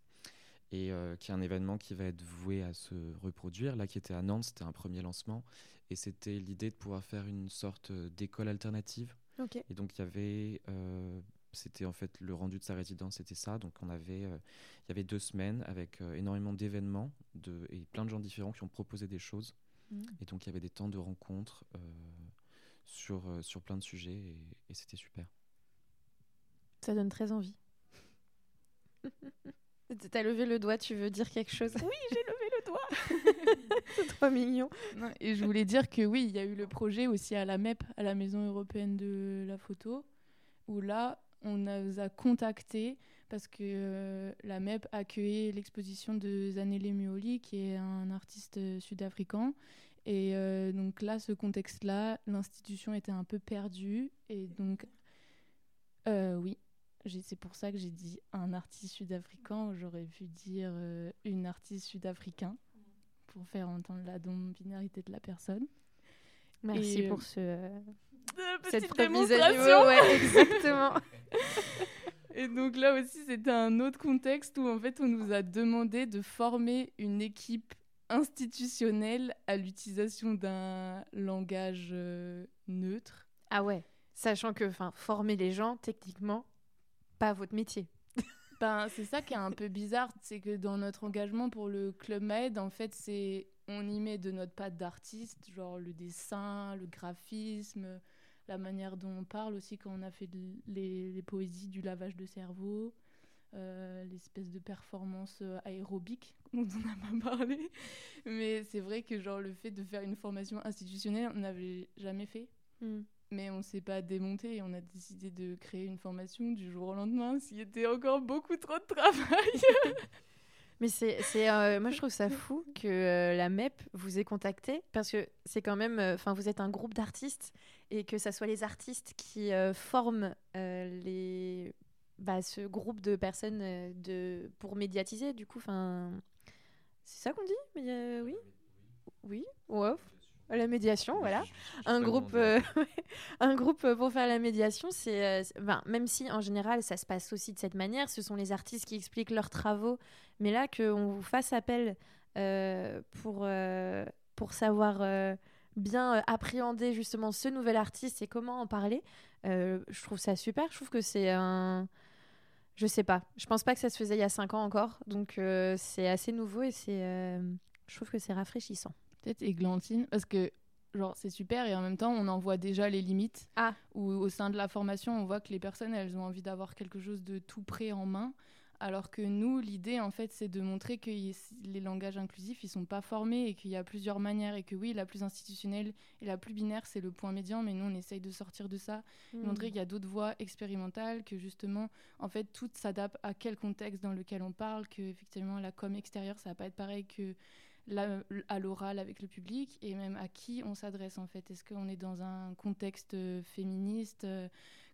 Speaker 2: et euh, qui est un événement qui va être voué à se reproduire. Là, qui était à Nantes, c'était un premier lancement, et c'était l'idée de pouvoir faire une sorte d'école alternative. Et donc il y avait, euh, c'était en fait le rendu de sa résidence, c'était ça. Donc on avait, euh, il y avait deux semaines avec énormément d'événements de, et plein de gens différents qui ont proposé des choses. Mmh. Et donc il y avait des temps de rencontres sur sur plein de sujets, et, et c'était super.
Speaker 1: Ça donne très envie. T'as levé le doigt, tu veux dire quelque chose?
Speaker 4: Oui, j'ai levé le doigt.
Speaker 1: C'est trop mignon.
Speaker 4: et je voulais dire que oui, il y a eu le projet aussi à la MEP, à la Maison européenne de la photo, où là, on nous a contactés parce que euh, la MEP accueillait l'exposition de Zanele Muoli, qui est un artiste sud-africain. Et euh, donc là, ce contexte-là, l'institution était un peu perdue. Et donc, euh, oui, c'est pour ça que j'ai dit un artiste sud-africain. J'aurais pu dire euh, une artiste sud-africain pour faire entendre la non-binarité de la personne.
Speaker 1: Merci pour ce,
Speaker 4: euh, cette démonstration.
Speaker 1: Ouais, exactement.
Speaker 4: Et donc là aussi, c'était un autre contexte où en fait, on nous a demandé de former une équipe institutionnelle à l'utilisation d'un langage euh, neutre.
Speaker 1: Ah ouais, sachant que former les gens, techniquement, pas votre métier.
Speaker 4: ben, c'est ça qui est un peu bizarre, c'est que dans notre engagement pour le Club Med, en fait, c'est on y met de notre patte d'artiste, genre le dessin, le graphisme, la manière dont on parle aussi quand on a fait les, les, poésies du lavage de cerveau. l'espèce de performance aérobique dont on n'a pas parlé. Mais c'est vrai que genre le fait de faire une formation institutionnelle, on n'avait jamais fait. Hmm. Mais on s'est pas démonté et on a décidé de créer une formation du jour au lendemain, s'il y était encore beaucoup trop de travail.
Speaker 1: Mais c'est, c'est euh, moi je trouve ça fou que euh, la MEP vous ait contacté parce que c'est quand même, euh, enfin vous êtes un groupe d'artistes et que ça soit les artistes qui forment les, bah, ce groupe de personnes de pour médiatiser du coup, enfin c'est ça qu'on dit, mais oui, oui, ouais. La médiation, voilà. Un groupe, euh, un groupe euh, pour faire la médiation, c'est, euh, même si en général ça se passe aussi de cette manière, ce sont les artistes qui expliquent leurs travaux, mais là qu'on vous fasse appel pour, pour savoir bien appréhender justement ce nouvel artiste et comment en parler, je trouve ça super. Je trouve que c'est un, je sais pas, je pense pas que ça se faisait il y a cinq ans encore, donc c'est assez nouveau et c'est, je trouve que c'est rafraîchissant
Speaker 4: peut-être églantine, parce que genre c'est super et en même temps on en voit déjà les limites.
Speaker 1: Ah.
Speaker 4: Où au sein de la formation on voit que les personnes elles ont envie d'avoir quelque chose de tout prêt en main. Alors que nous, l'idée, en fait, c'est de montrer que les langages inclusifs, ils sont pas formés et qu'il y a plusieurs manières et que oui, la plus institutionnelle et la plus binaire, c'est le point médian, mais nous, on essaye de sortir de ça, hmm. montrer qu'il y a d'autres voies expérimentales, que justement, en fait, tout s'adapte à quel contexte dans lequel on parle, que effectivement, la com extérieure, ça va pas être pareil que à l'oral avec le public et même à qui on s'adresse en fait. Est-ce qu'on est dans un contexte euh, féministe, euh,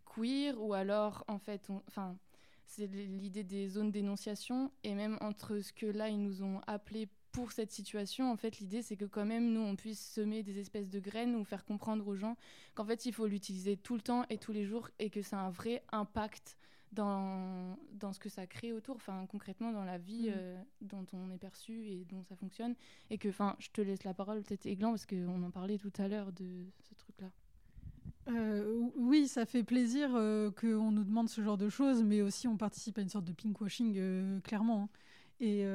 Speaker 4: queer ou alors en fait, enfin, c'est l'idée des zones d'énonciation et même entre ce que là ils nous ont appelé pour cette situation, en fait, l'idée c'est que quand même nous on puisse semer des espèces de graines ou faire comprendre aux gens qu'en fait il faut l'utiliser tout le temps et tous les jours et que ça a un vrai impact dans, dans ce que ça crée autour, enfin concrètement dans la vie mm. euh, dont on est perçu et dont ça fonctionne. Et que, enfin, je te laisse la parole peut-être Eglan parce qu'on en parlait tout à l'heure de ce truc-là.
Speaker 3: Euh, oui, ça fait plaisir euh, qu'on nous demande ce genre de choses, mais aussi on participe à une sorte de pinkwashing, clairement. Hein. Et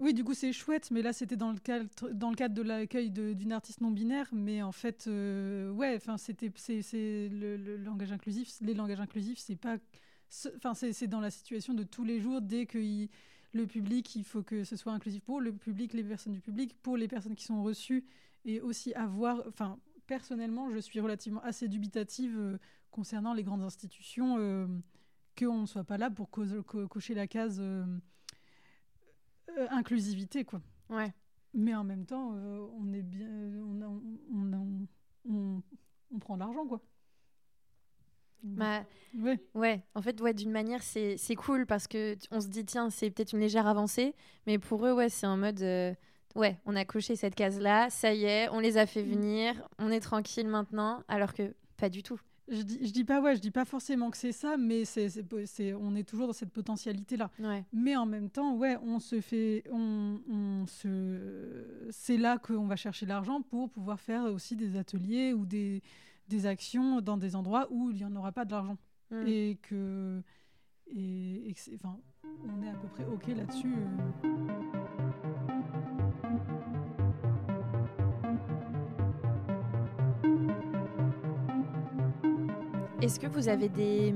Speaker 3: oui, du coup, c'est chouette, mais là, c'était dans le cadre, dans le cadre de l'accueil d'une artiste non binaire. Mais en fait, ouais, enfin, c'était, c'est, le, le, langage inclusif, les langages inclusifs, c'est pas Enfin, c'est dans la situation de tous les jours, dès que le public, il faut que ce soit inclusif pour le public, les personnes du public, pour les personnes qui sont reçues, et aussi avoir. Enfin, personnellement, je suis relativement assez dubitative euh, concernant les grandes institutions, euh, qu'on ne soit pas là pour cocher la case euh, inclusivité, quoi.
Speaker 1: Ouais.
Speaker 3: Mais en même temps, on est bien, on, on, on prend l'argent, quoi.
Speaker 1: Bah, ouais. ouais. en fait, ouais, d'une manière, c'est cool parce que on se dit, tiens, c'est peut-être une légère avancée, mais pour eux, ouais, c'est en mode, euh, ouais, on a coché cette case-là, ça y est, on les a fait mm. venir, on est tranquille maintenant, alors que pas du tout.
Speaker 3: Je dis, je dis pas, ouais, je dis pas forcément que c'est ça, mais c'est, c'est, on est toujours dans cette potentialité-là.
Speaker 1: Ouais.
Speaker 3: Mais en même temps, ouais, on se fait, on, on se, c'est là qu'on va chercher l'argent pour pouvoir faire aussi des ateliers ou des des actions dans des endroits où il n'y en aura pas de l'argent. Hmm. Et que. Et, enfin, on est à peu près OK là-dessus. Euh.
Speaker 1: Est-ce que vous avez des,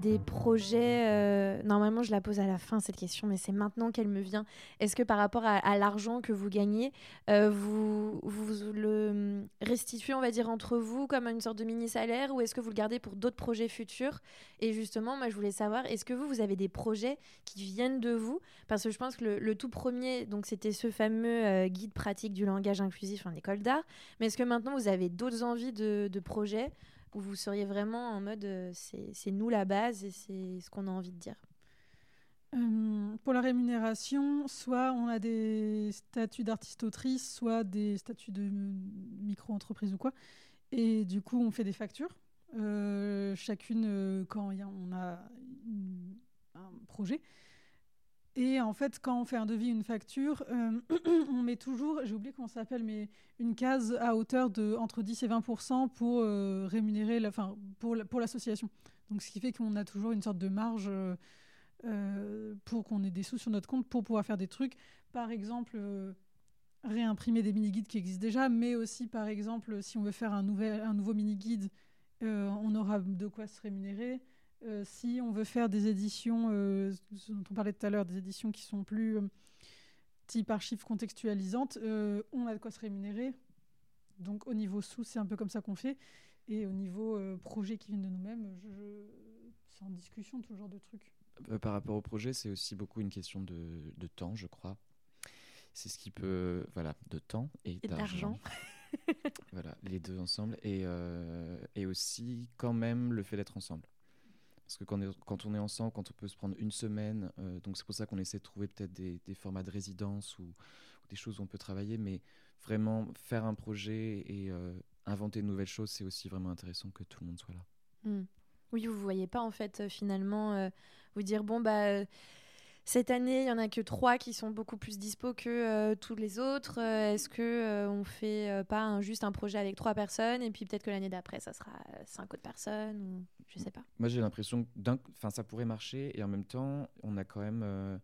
Speaker 1: des projets euh, Normalement, je la pose à la fin, cette question, mais c'est maintenant qu'elle me vient. Est-ce que par rapport à, l'argent que vous gagnez, euh, vous, vous le restituez, on va dire, entre vous comme une sorte de mini-salaire ou est-ce que vous le gardez pour d'autres projets futurs? Et justement, moi, je voulais savoir, est-ce que vous, vous avez des projets qui viennent de vous? Parce que je pense que le, tout premier, donc c'était ce fameux euh, guide pratique du langage inclusif en école d'art. Mais est-ce que maintenant, vous avez d'autres envies de, de projets? Vous seriez vraiment en mode euh, c'est nous la base et c'est ce qu'on a envie de dire
Speaker 3: euh, pour la rémunération, soit on a des statuts d'artiste-autrice, soit des statuts de micro-entreprise ou quoi. Et du coup, on fait des factures. Euh, chacune, quand y a, on a un projet. Et en fait, quand on fait un devis, une facture, euh, on met toujours, j'ai oublié comment ça s'appelle, mais une case à hauteur de entre 10 et 20% pour euh, rémunérer, la, pour, pour l'association. Donc, ce qui fait qu'on a toujours une sorte de marge euh, pour qu'on ait des sous sur notre compte pour pouvoir faire des trucs. Par exemple, réimprimer des mini-guides qui existent déjà, mais aussi, par exemple, si on veut faire un, nouvel, un nouveau mini-guide, on aura de quoi se rémunérer. Si on veut faire des éditions, dont on parlait tout à l'heure, des éditions qui sont plus type archives contextualisantes, on a de quoi se rémunérer. Donc au niveau sous, c'est un peu comme ça qu'on fait. Et au niveau projet qui vient de nous-mêmes, c'est en discussion tout genre de trucs.
Speaker 2: Par rapport au projet, c'est aussi beaucoup une question de, de temps, je crois. C'est ce qui peut, voilà, de temps et, d'argent. voilà, les deux ensemble. Et, euh, et aussi, quand même, le fait d'être ensemble. Parce que quand on, est, ensemble, quand on peut se prendre une semaine, euh, donc c'est pour ça qu'on essaie de trouver peut-être des, formats de résidence ou, des choses où on peut travailler, mais vraiment faire un projet et euh, inventer de nouvelles choses, c'est aussi vraiment intéressant que tout le monde soit là.
Speaker 1: Hmm. Oui, vous ne voyez pas en fait finalement vous dire bon bah cette année, il y en a que trois qui sont beaucoup plus dispo que euh, tous les autres. Euh, est-ce que euh, on fait pas juste un projet avec trois personnes et puis peut-être que l'année d'après, ça sera cinq autres personnes ou je sais pas.
Speaker 2: Moi, j'ai l'impression que enfin, ça pourrait marcher et en même temps, on a quand même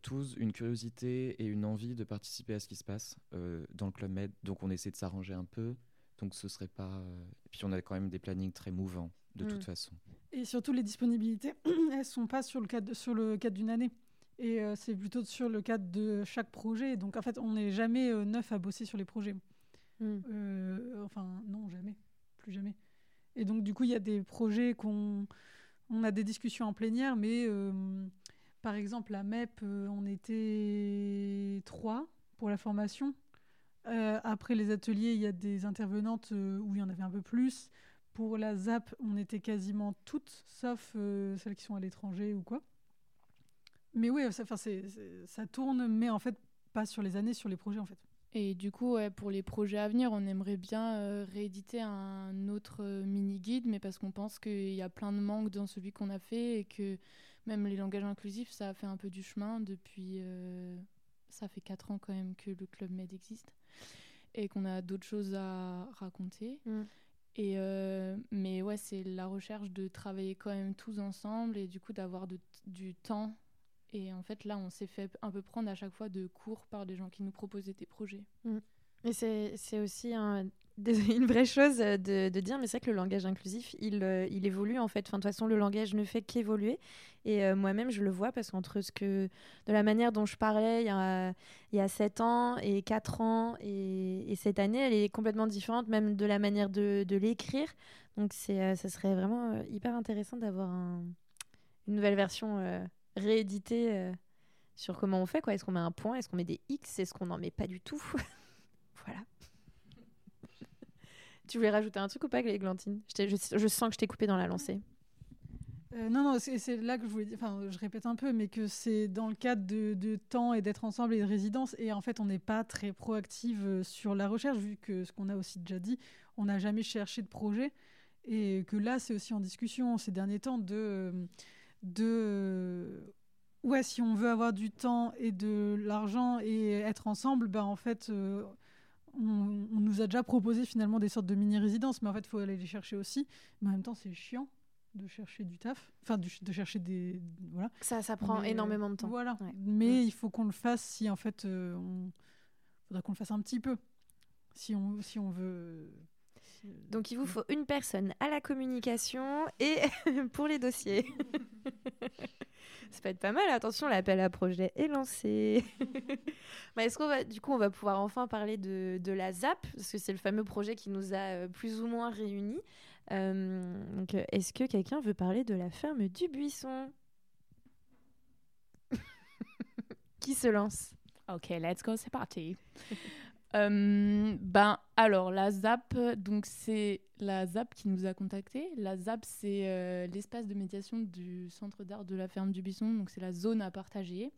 Speaker 2: tous une curiosité et une envie de participer à ce qui se passe dans le club Med. Donc, on essaie de s'arranger un peu. Donc, ce serait pas. Et puis, on a quand même des plannings très mouvants de toute mm. façon.
Speaker 3: Et surtout, les disponibilités, elles sont pas sur le cadre, sur le cadre d'une année. Et euh, c'est plutôt sur le cadre de chaque projet. Donc en fait, on n'est jamais euh, neuf à bosser sur les projets. Mm. Euh, enfin, non, jamais. Plus jamais. Et donc du coup, il y a des projets qu'on on a des discussions en plénière, mais par exemple, la MEP, on était trois pour la formation. après les ateliers, il y a des intervenantes où il y en avait un peu plus. Pour la ZAP, on était quasiment toutes, sauf euh, celles qui sont à l'étranger ou quoi. Mais oui, ça, ça tourne, mais en fait, pas sur les années, sur les projets en fait.
Speaker 4: Et du coup, pour les projets à venir, on aimerait bien euh, rééditer un autre euh, mini-guide, mais parce qu'on pense qu'il y a plein de manques dans celui qu'on a fait et que même les langages inclusifs, ça a fait un peu du chemin depuis. ça fait 4 ans quand même que le Club Med existe et qu'on a d'autres choses à raconter. Mm. Et euh, mais ouais, c'est la recherche de travailler quand même tous ensemble et du coup d'avoir du temps. Et en fait, là, on s'est fait un peu prendre à chaque fois de cours par des gens qui nous proposaient des projets.
Speaker 1: Mm. Et c'est aussi un, une vraie chose de, de dire, mais c'est vrai que le langage inclusif, il, euh, il évolue en fait. Enfin, de toute façon, le langage ne fait qu'évoluer. Et euh, moi-même, je le vois parce qu'entre ce que, de la manière dont je parlais il y a, il y a 7 ans et 4 ans et, et, cette année, elle est complètement différente, même de la manière de, l'écrire. Donc, c'est, euh, ça serait vraiment hyper intéressant d'avoir un, une nouvelle version rééditée sur comment on fait. Est-ce qu'on met un point? Est-ce qu'on met des X? Est-ce qu'on n'en met pas du tout Voilà. Tu voulais rajouter un truc ou pas, Glantine je, je, je, sens que je t'ai coupé dans la lancée.
Speaker 3: Euh, non, non, c'est là que je voulais dire, enfin, je répète un peu, mais que c'est dans le cadre de, temps et d'être ensemble et de résidence. Et en fait, on n'est pas très proactive euh, sur la recherche, vu que ce qu'on a aussi déjà dit, on n'a jamais cherché de projet. Et que là, c'est aussi en discussion ces derniers temps de. Euh, de ouais, si on veut avoir du temps et de l'argent et être ensemble, ben en fait, on, nous a déjà proposé finalement des sortes de mini-résidences, mais en fait, il faut aller les chercher aussi. Mais en même temps, c'est chiant de chercher du taf, enfin de chercher des voilà.
Speaker 1: Ça, ça prend énormément de temps.
Speaker 3: Voilà. Mais il faut qu'on le fasse si en fait, euh, on faudra qu'on le fasse un petit peu, si on si on veut.
Speaker 1: Donc il vous faut une personne à la communication et pour les dossiers. ça peut être pas mal. Attention, l'appel à projet est lancé. Bah, est-ce qu'on va, du coup, on va pouvoir enfin parler de, de la ZAP parce que c'est le fameux projet qui nous a euh, plus ou moins réunis. Euh, donc, est-ce que quelqu'un veut parler de la ferme du buisson? Qui se lance?
Speaker 4: Ok, let's go, c'est parti. Euh, ben alors la ZAP, donc c'est la ZAP qui nous a contactés. La ZAP c'est euh, l'espace de médiation du centre d'art de la ferme du Buisson, donc c'est la zone à partager.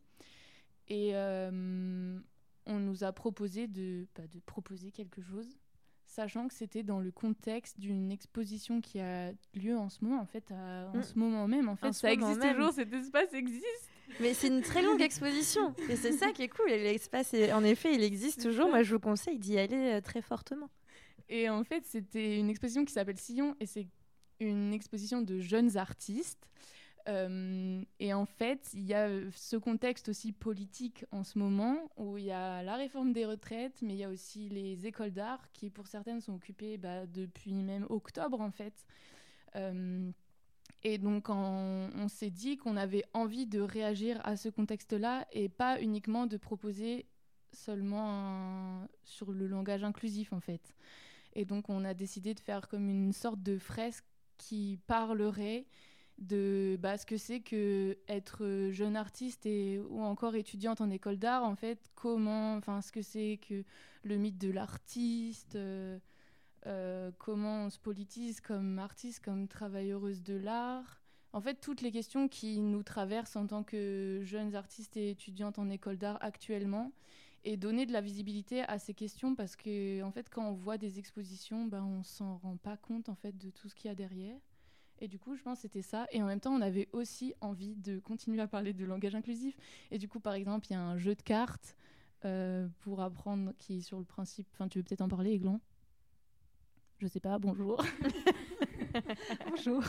Speaker 4: Et euh, on nous a proposé de, bah, de proposer quelque chose, sachant que c'était dans le contexte d'une exposition qui a lieu en ce moment, en fait, en mm. ce moment même. En fait, ça existe toujours, cet espace existe.
Speaker 1: Mais c'est une très longue exposition. Et c'est ça qui est cool. L'espace, en effet, il existe toujours. Moi, je vous conseille d'y aller euh, très fortement.
Speaker 4: Et en fait, c'était une exposition qui s'appelle Sillon. Et c'est une exposition de jeunes artistes. Euh, et en fait, il y a ce contexte aussi politique en ce moment où il y a la réforme des retraites, mais il y a aussi les écoles d'art qui, pour certaines, sont occupées bah, depuis même octobre en fait. Euh, Et donc, on, s'est dit qu'on avait envie de réagir à ce contexte-là et pas uniquement de proposer seulement sur le langage inclusif, en fait. Et donc, on a décidé de faire comme une sorte de fresque qui parlerait de bah, ce que c'est que être jeune artiste et ou encore étudiante en école d'art en fait comment enfin ce que c'est que le mythe de l'artiste euh, euh, comment on se politise comme artiste, comme travailleuse de l'art. En fait, toutes les questions qui nous traversent en tant que jeunes artistes et étudiantes en école d'art actuellement, et donner de la visibilité à ces questions parce que, en fait, quand on voit des expositions, ben, on s'en rend pas compte en fait de tout ce qu'il y a derrière. Et du coup, je pense que c'était ça. Et en même temps, on avait aussi envie de continuer à parler de langage inclusif. Et du coup, par exemple, il y a un jeu de cartes euh, pour apprendre qui est sur le principe. Enfin, tu veux peut-être en parler, Aiglon? Je sais pas, bonjour.
Speaker 3: bonjour.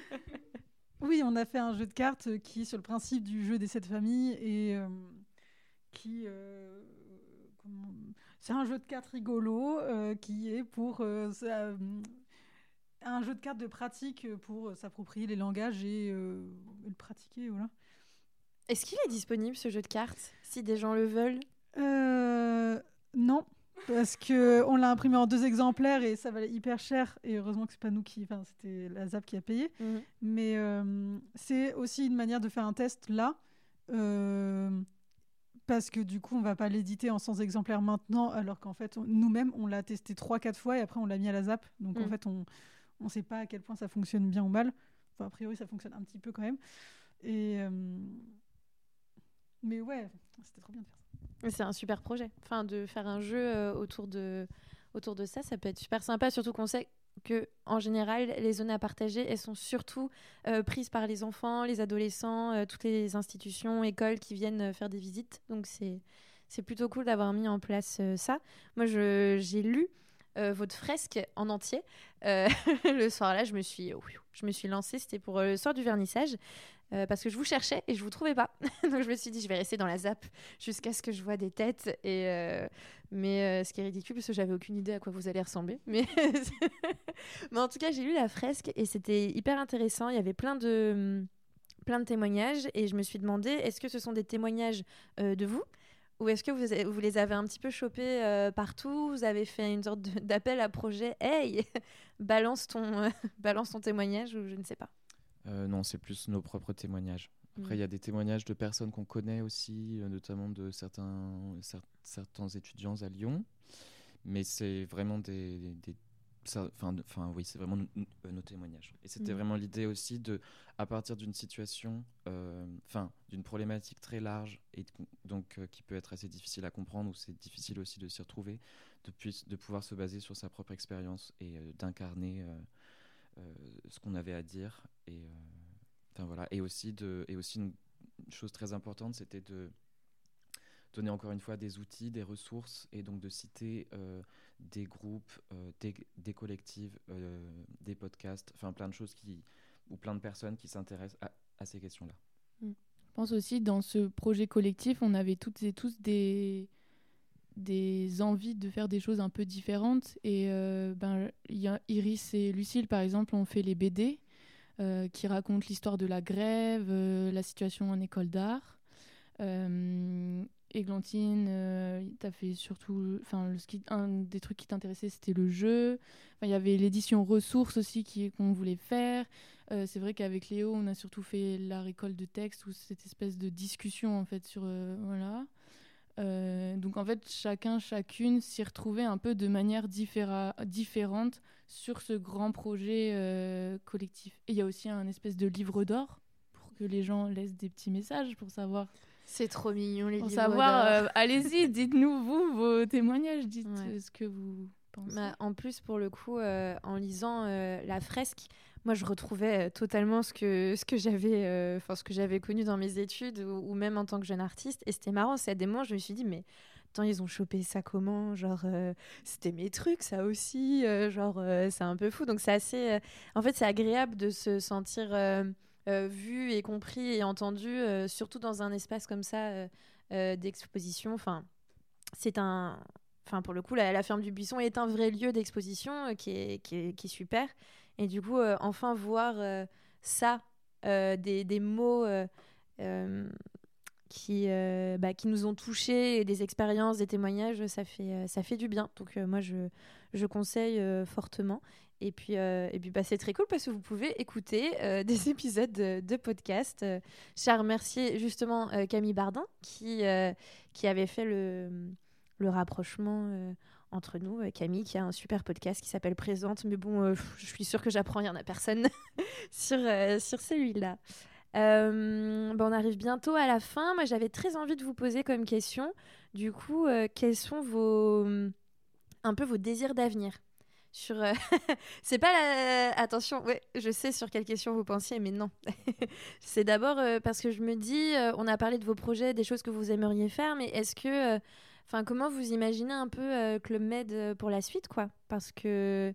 Speaker 3: oui, on a fait un jeu de cartes qui, sur le principe du jeu des sept familles, et euh, qui. Euh, c'est un jeu de cartes rigolo euh, qui est pour. un jeu de cartes de pratique pour s'approprier les langages et, le pratiquer. Voilà.
Speaker 1: Est-ce qu'il est disponible ce jeu de cartes si des gens le veulent?
Speaker 3: Non parce que on l'a imprimé en deux exemplaires et ça valait hyper cher. Et heureusement que c'est pas nous qui, enfin c'était la ZAP qui a payé. Mhm. Mais euh, c'est aussi une manière de faire un test là. Euh, parce que du coup, on va pas l'éditer en 100 exemplaires maintenant, alors qu'en fait, nous-mêmes, on l'a testé 3-4 fois et après, on l'a mis à la ZAP. Donc en mhm. fait, on ne sait pas à quel point ça fonctionne bien ou mal. Enfin, a priori, ça fonctionne un petit peu quand même. Et, euh, Mais ouais, c'était trop bien de faire ça.
Speaker 1: C'est un super projet. Enfin, de faire un jeu euh, autour, de, autour de ça, ça peut être super sympa, surtout qu'on sait que en général, les zones à partager, elles sont surtout euh, prises par les enfants, les adolescents, euh, toutes les institutions, écoles qui viennent faire des visites. Donc c'est plutôt cool d'avoir mis en place ça. Moi, j'ai lu votre fresque en entier. le soir-là, je me suis, je me suis lancée. C'était pour le soir du vernissage. Euh, parce que je vous cherchais et je vous trouvais pas. Donc je me suis dit, je vais rester dans la zap jusqu'à ce que je vois des têtes. Et euh, mais euh, ce qui est ridicule parce que j'avais aucune idée à quoi vous allez ressembler. Mais, en tout cas, j'ai lu la fresque et c'était hyper intéressant. Il y avait plein de plein de témoignages et je me suis demandé, est-ce que ce sont des témoignages de vous? Ou est-ce que vous, vous, les avez un petit peu chopés partout? Vous avez fait une sorte d'appel à projet Hey, balance ton, balance ton témoignage ou je ne sais pas.
Speaker 2: Euh, non, c'est plus nos propres témoignages. Après, il y a mm. des témoignages de personnes qu'on connaît aussi, euh, notamment de certains, certains étudiants à Lyon. Mais c'est vraiment des. Enfin, oui, c'est vraiment euh, nos témoignages. Et c'était mm. vraiment l'idée aussi de, à partir d'une situation, enfin, d'une problématique très large et donc qui peut être assez difficile à comprendre ou c'est difficile aussi de s'y retrouver, de, de pouvoir se baser sur sa propre expérience et d'incarner ce qu'on avait à dire et, euh, voilà. et, aussi, de, et aussi une chose très importante, c'était de donner encore une fois des outils, des ressources, et donc de citer euh, des groupes, euh, des, des, collectifs, des podcasts, enfin plein de choses qui, ou plein de personnes qui s'intéressent à, ces questions-là.
Speaker 4: Mm. Je pense aussi dans ce projet collectif, on avait toutes et tous des, des envies de faire des choses un peu différentes. Et ben, y a Iris et Lucille, par exemple, ont fait les BD. Euh, qui raconte l'histoire de la grève, euh, la situation en école d'art. Euh, Églantine, tu fait surtout. Enfin, un des trucs qui t'intéressait, c'était le jeu. Il y avait l'édition ressources aussi qu'on voulait faire. c'est vrai qu'avec Léo, on a surtout fait la récolte de textes ou cette espèce de discussion en fait sur. voilà. Euh, donc en fait, chacun, chacune s'y retrouvait un peu de manière différente sur ce grand projet euh, collectif. Et il y a aussi un espèce de livre d'or pour que les gens laissent des petits messages pour savoir.
Speaker 1: C'est trop mignon les
Speaker 4: pour
Speaker 1: savoir,
Speaker 4: euh, allez-y, dites-nous vous vos témoignages, dites ce que vous pensez.
Speaker 1: Bah, en plus, pour le coup, en lisant la fresque, moi je retrouvais euh, totalement ce que ce que j'avais euh, enfin ce que j'avais connu dans mes études ou, même en tant que jeune artiste. Et c'était marrant c'est à des moments je me suis dit mais attends ils ont chopé ça comment? Genre euh, c'était mes trucs ça aussi genre c'est un peu fou. Donc c'est assez en fait c'est agréable de se sentir vu et compris et entendu surtout dans un espace comme ça d'exposition. Enfin c'est un enfin pour le coup la, ferme du buisson est un vrai lieu d'exposition qui est, qui, est, qui est super et du coup, euh, enfin voir euh, ça, des, des, mots qui, bah, qui nous ont touchés, des expériences, des témoignages, ça fait, ça fait du bien. Donc moi, je, je conseille fortement. Et puis, et puis bah, c'est très cool parce que vous pouvez écouter des épisodes de, podcast. je remercier justement Camille Bardin qui, qui avait fait le, le rapprochement entre nous. Euh, Camille qui a un super podcast qui s'appelle Présente, mais bon, euh, je suis sûre que j'apprends rien à personne sur, euh, sur celui-là. on arrive bientôt à la fin. Moi, j'avais très envie de vous poser comme question, du coup, quels sont vos un peu vos désirs d'avenir sur c'est pas la... attention ouais je sais sur quelle question vous pensiez mais non c'est d'abord parce que je me dis on a parlé de vos projets des choses que vous aimeriez faire mais est-ce que Enfin, comment vous imaginez un peu euh, Club Med euh, pour la suite, quoi? Parce que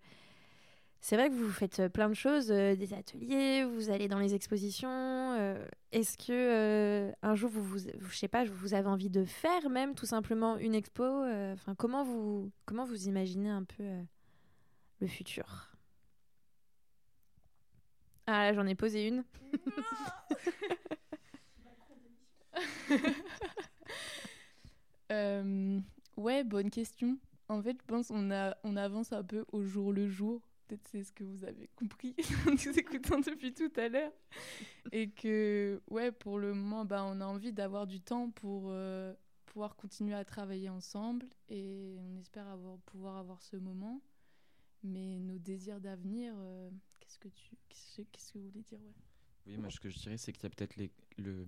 Speaker 1: c'est vrai que vous faites euh, plein de choses, des ateliers, vous allez dans les expositions. Est-ce que un jour, vous, vous, je sais pas, vous avez envie de faire même tout simplement une expo Enfin, comment vous, comment vous imaginez un peu le futur? Ah là, j'en ai posé une.
Speaker 4: Euh, ouais, bonne question. En fait, je pense qu'on on avance un peu au jour le jour. Peut-être c'est ce que vous avez compris en nous écoutant depuis tout à l'heure. Et que, ouais, pour le moment, bah, on a envie d'avoir du temps pour euh, pouvoir continuer à travailler ensemble. Et on espère avoir, pouvoir avoir ce moment. Mais nos désirs d'avenir, euh, qu'est-ce que tu qu'est-ce que vous voulez dire ouais?
Speaker 2: Oui, moi, ce que je dirais, c'est qu'il y a peut-être les, le,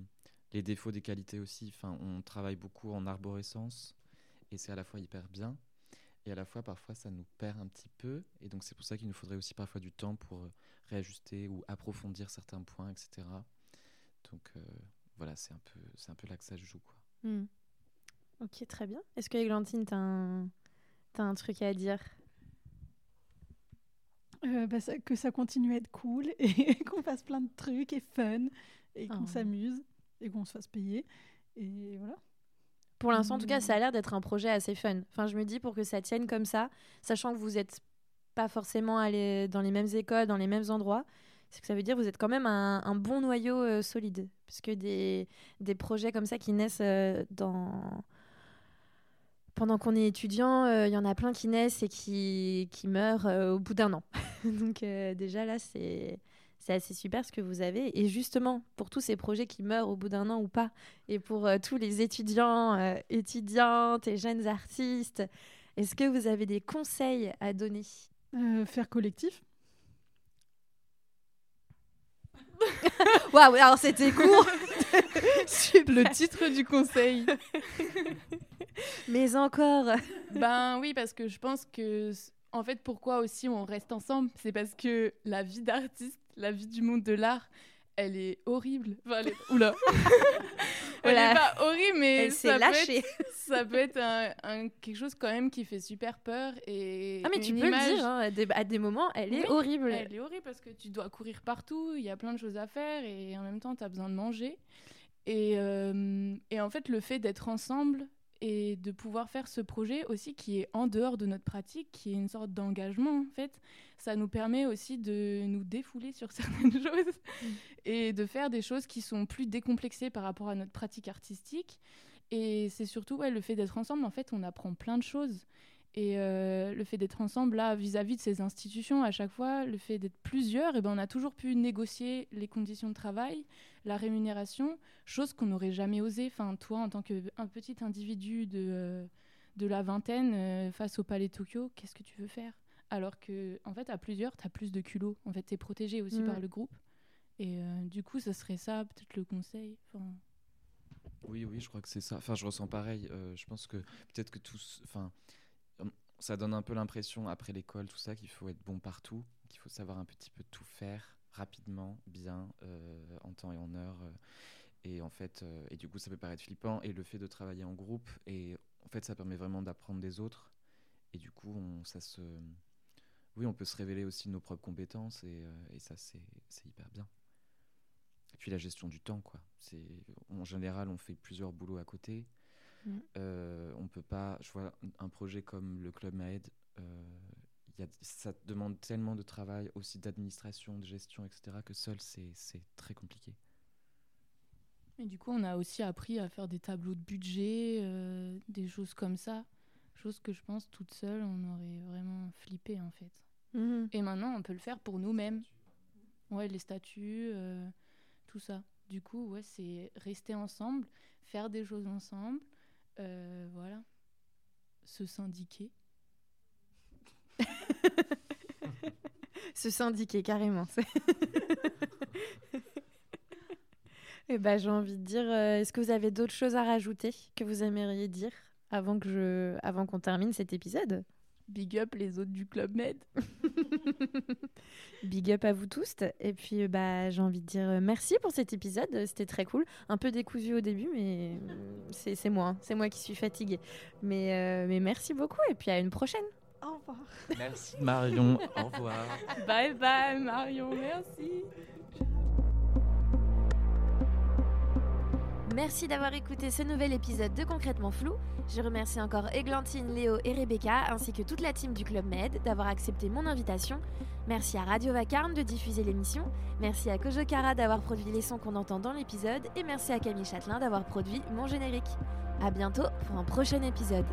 Speaker 2: les défauts des qualités aussi. Enfin, on travaille beaucoup en arborescence et c'est à la fois hyper bien et à la fois parfois ça nous perd un petit peu. Et donc c'est pour ça qu'il nous faudrait aussi parfois du temps pour euh, réajuster ou approfondir certains points, etc. Donc euh, voilà, c'est un peu, c'est un peu là que ça se joue, quoi.
Speaker 1: Hmm. Ok, très bien. Est-ce que Églantine, t'as un, as un truc à dire?
Speaker 3: Euh, bah, que ça continue à être cool et qu'on fasse plein de trucs et fun et qu'on oh. s'amuse et qu'on se fasse payer. Et voilà.
Speaker 1: Pour l'instant, en tout cas, ça a l'air d'être un projet assez fun. Enfin, je me dis pour que ça tienne comme ça, sachant que vous n'êtes pas forcément allé dans les mêmes écoles, dans les mêmes endroits, c'est que ça veut dire que vous êtes quand même un, bon noyau euh, solide. Parce que des, des, projets comme ça qui naissent euh, dans... pendant qu'on est étudiant, euh, il y en a plein qui naissent et qui, qui meurent au bout d'un an. Donc déjà là, c'est c'est assez super ce que vous avez. Et justement, pour tous ces projets qui meurent au bout d'un an ou pas, et pour euh, tous les étudiants, euh, étudiantes et jeunes artistes, est-ce que vous avez des conseils à donner?
Speaker 3: Euh, Faire collectif.
Speaker 1: Waouh, alors c'était court.
Speaker 4: Le titre du conseil.
Speaker 1: Mais encore.
Speaker 4: Ben oui, parce que je pense que en fait, pourquoi aussi on reste ensemble C'est parce que la vie d'artiste, la vie du monde de l'art, elle est horrible. Enfin, elle est... Oula Elle n'est pas horrible, mais ça, peut être, ça peut être un, quelque chose quand même qui fait super peur. Et
Speaker 1: ah, mais tu peux le dire, hein, à, des, moments, elle est horrible.
Speaker 4: Elle est horrible parce que tu dois courir partout, il y a plein de choses à faire et en même temps, tu as besoin de manger. Et, euh, et en fait, le fait d'être ensemble, et de pouvoir faire ce projet aussi qui est en dehors de notre pratique, qui est une sorte d'engagement en fait. Ça nous permet aussi de nous défouler sur certaines choses mm. et de faire des choses qui sont plus décomplexées par rapport à notre pratique artistique. Et c'est surtout ouais, le fait d'être ensemble, en fait, on apprend plein de choses. Et euh, le fait d'être ensemble là vis-à-vis de ces institutions à chaque fois, le fait d'être plusieurs, et eh ben on a toujours pu négocier les conditions de travail, la rémunération, chose qu'on n'aurait jamais osé. Enfin, toi, en tant qu'un petit individu de, euh, de la vingtaine euh, face au Palais Tokyo, qu'est-ce que tu veux faire? Alors que, en fait, à plusieurs, tu as plus de culot. En fait, tu es protégé aussi par le groupe. Et du coup, ce serait ça, peut-être le conseil.
Speaker 2: Oui, oui, je crois que c'est ça. Enfin, je ressens pareil. je pense que peut-être que tous. Enfin ça donne un peu l'impression, après l'école, tout ça, qu'il faut être bon partout, qu'il faut savoir un petit peu tout faire rapidement, bien, euh, en temps et en heure. Euh, et en fait, euh, et du coup, ça peut paraître flippant. Et le fait de travailler en groupe, et en fait, ça permet vraiment d'apprendre des autres. Et du coup, on, ça se, oui, on peut se révéler aussi nos propres compétences, et, ça, c'est hyper bien. Et puis la gestion du temps, quoi. En général, on fait plusieurs boulots à côté. Mm. Euh, on peut pas, je vois un projet comme le Club Maed, euh, ça demande tellement de travail, aussi d'administration, de gestion, etc., que seul, c'est très compliqué.
Speaker 4: Et du coup, on a aussi appris à faire des tableaux de budget, euh, des choses comme ça. Chose que je pense toute seule, on aurait vraiment flippé en fait. Mhm. Et maintenant, on peut le faire pour nous-mêmes. Ouais, les statuts, euh, tout ça. Du coup, ouais, c'est rester ensemble, faire des choses ensemble, euh, voilà. Se syndiquer.
Speaker 1: Se syndiquer, carrément. Eh ben, j'ai envie de dire, euh, est-ce que vous avez d'autres choses à rajouter que vous aimeriez dire avant je, avant qu'on termine cet épisode?
Speaker 4: Big up les autres du Club Med.
Speaker 1: Big up à vous tous. Et puis, euh, bah, j'ai envie de dire euh, merci pour cet épisode. C'était très cool. Un peu décousu au début, mais c'est moi. Hein. C'est moi qui suis fatiguée. Mais, mais merci beaucoup. Et puis, à une prochaine.
Speaker 3: Au revoir.
Speaker 2: Merci Marion. Au revoir.
Speaker 4: Bye bye Marion. Merci.
Speaker 1: Merci d'avoir écouté ce nouvel épisode de Concrètement Flou. Je remercie encore Églantine, Léo et Rebecca, ainsi que toute la team du Club Med, d'avoir accepté mon invitation. Merci à Radio Vacarme de diffuser l'émission. Merci à Kojo Kara d'avoir produit les sons qu'on entend dans l'épisode. Et merci à Camille Châtelain d'avoir produit mon générique. A bientôt pour un prochain épisode.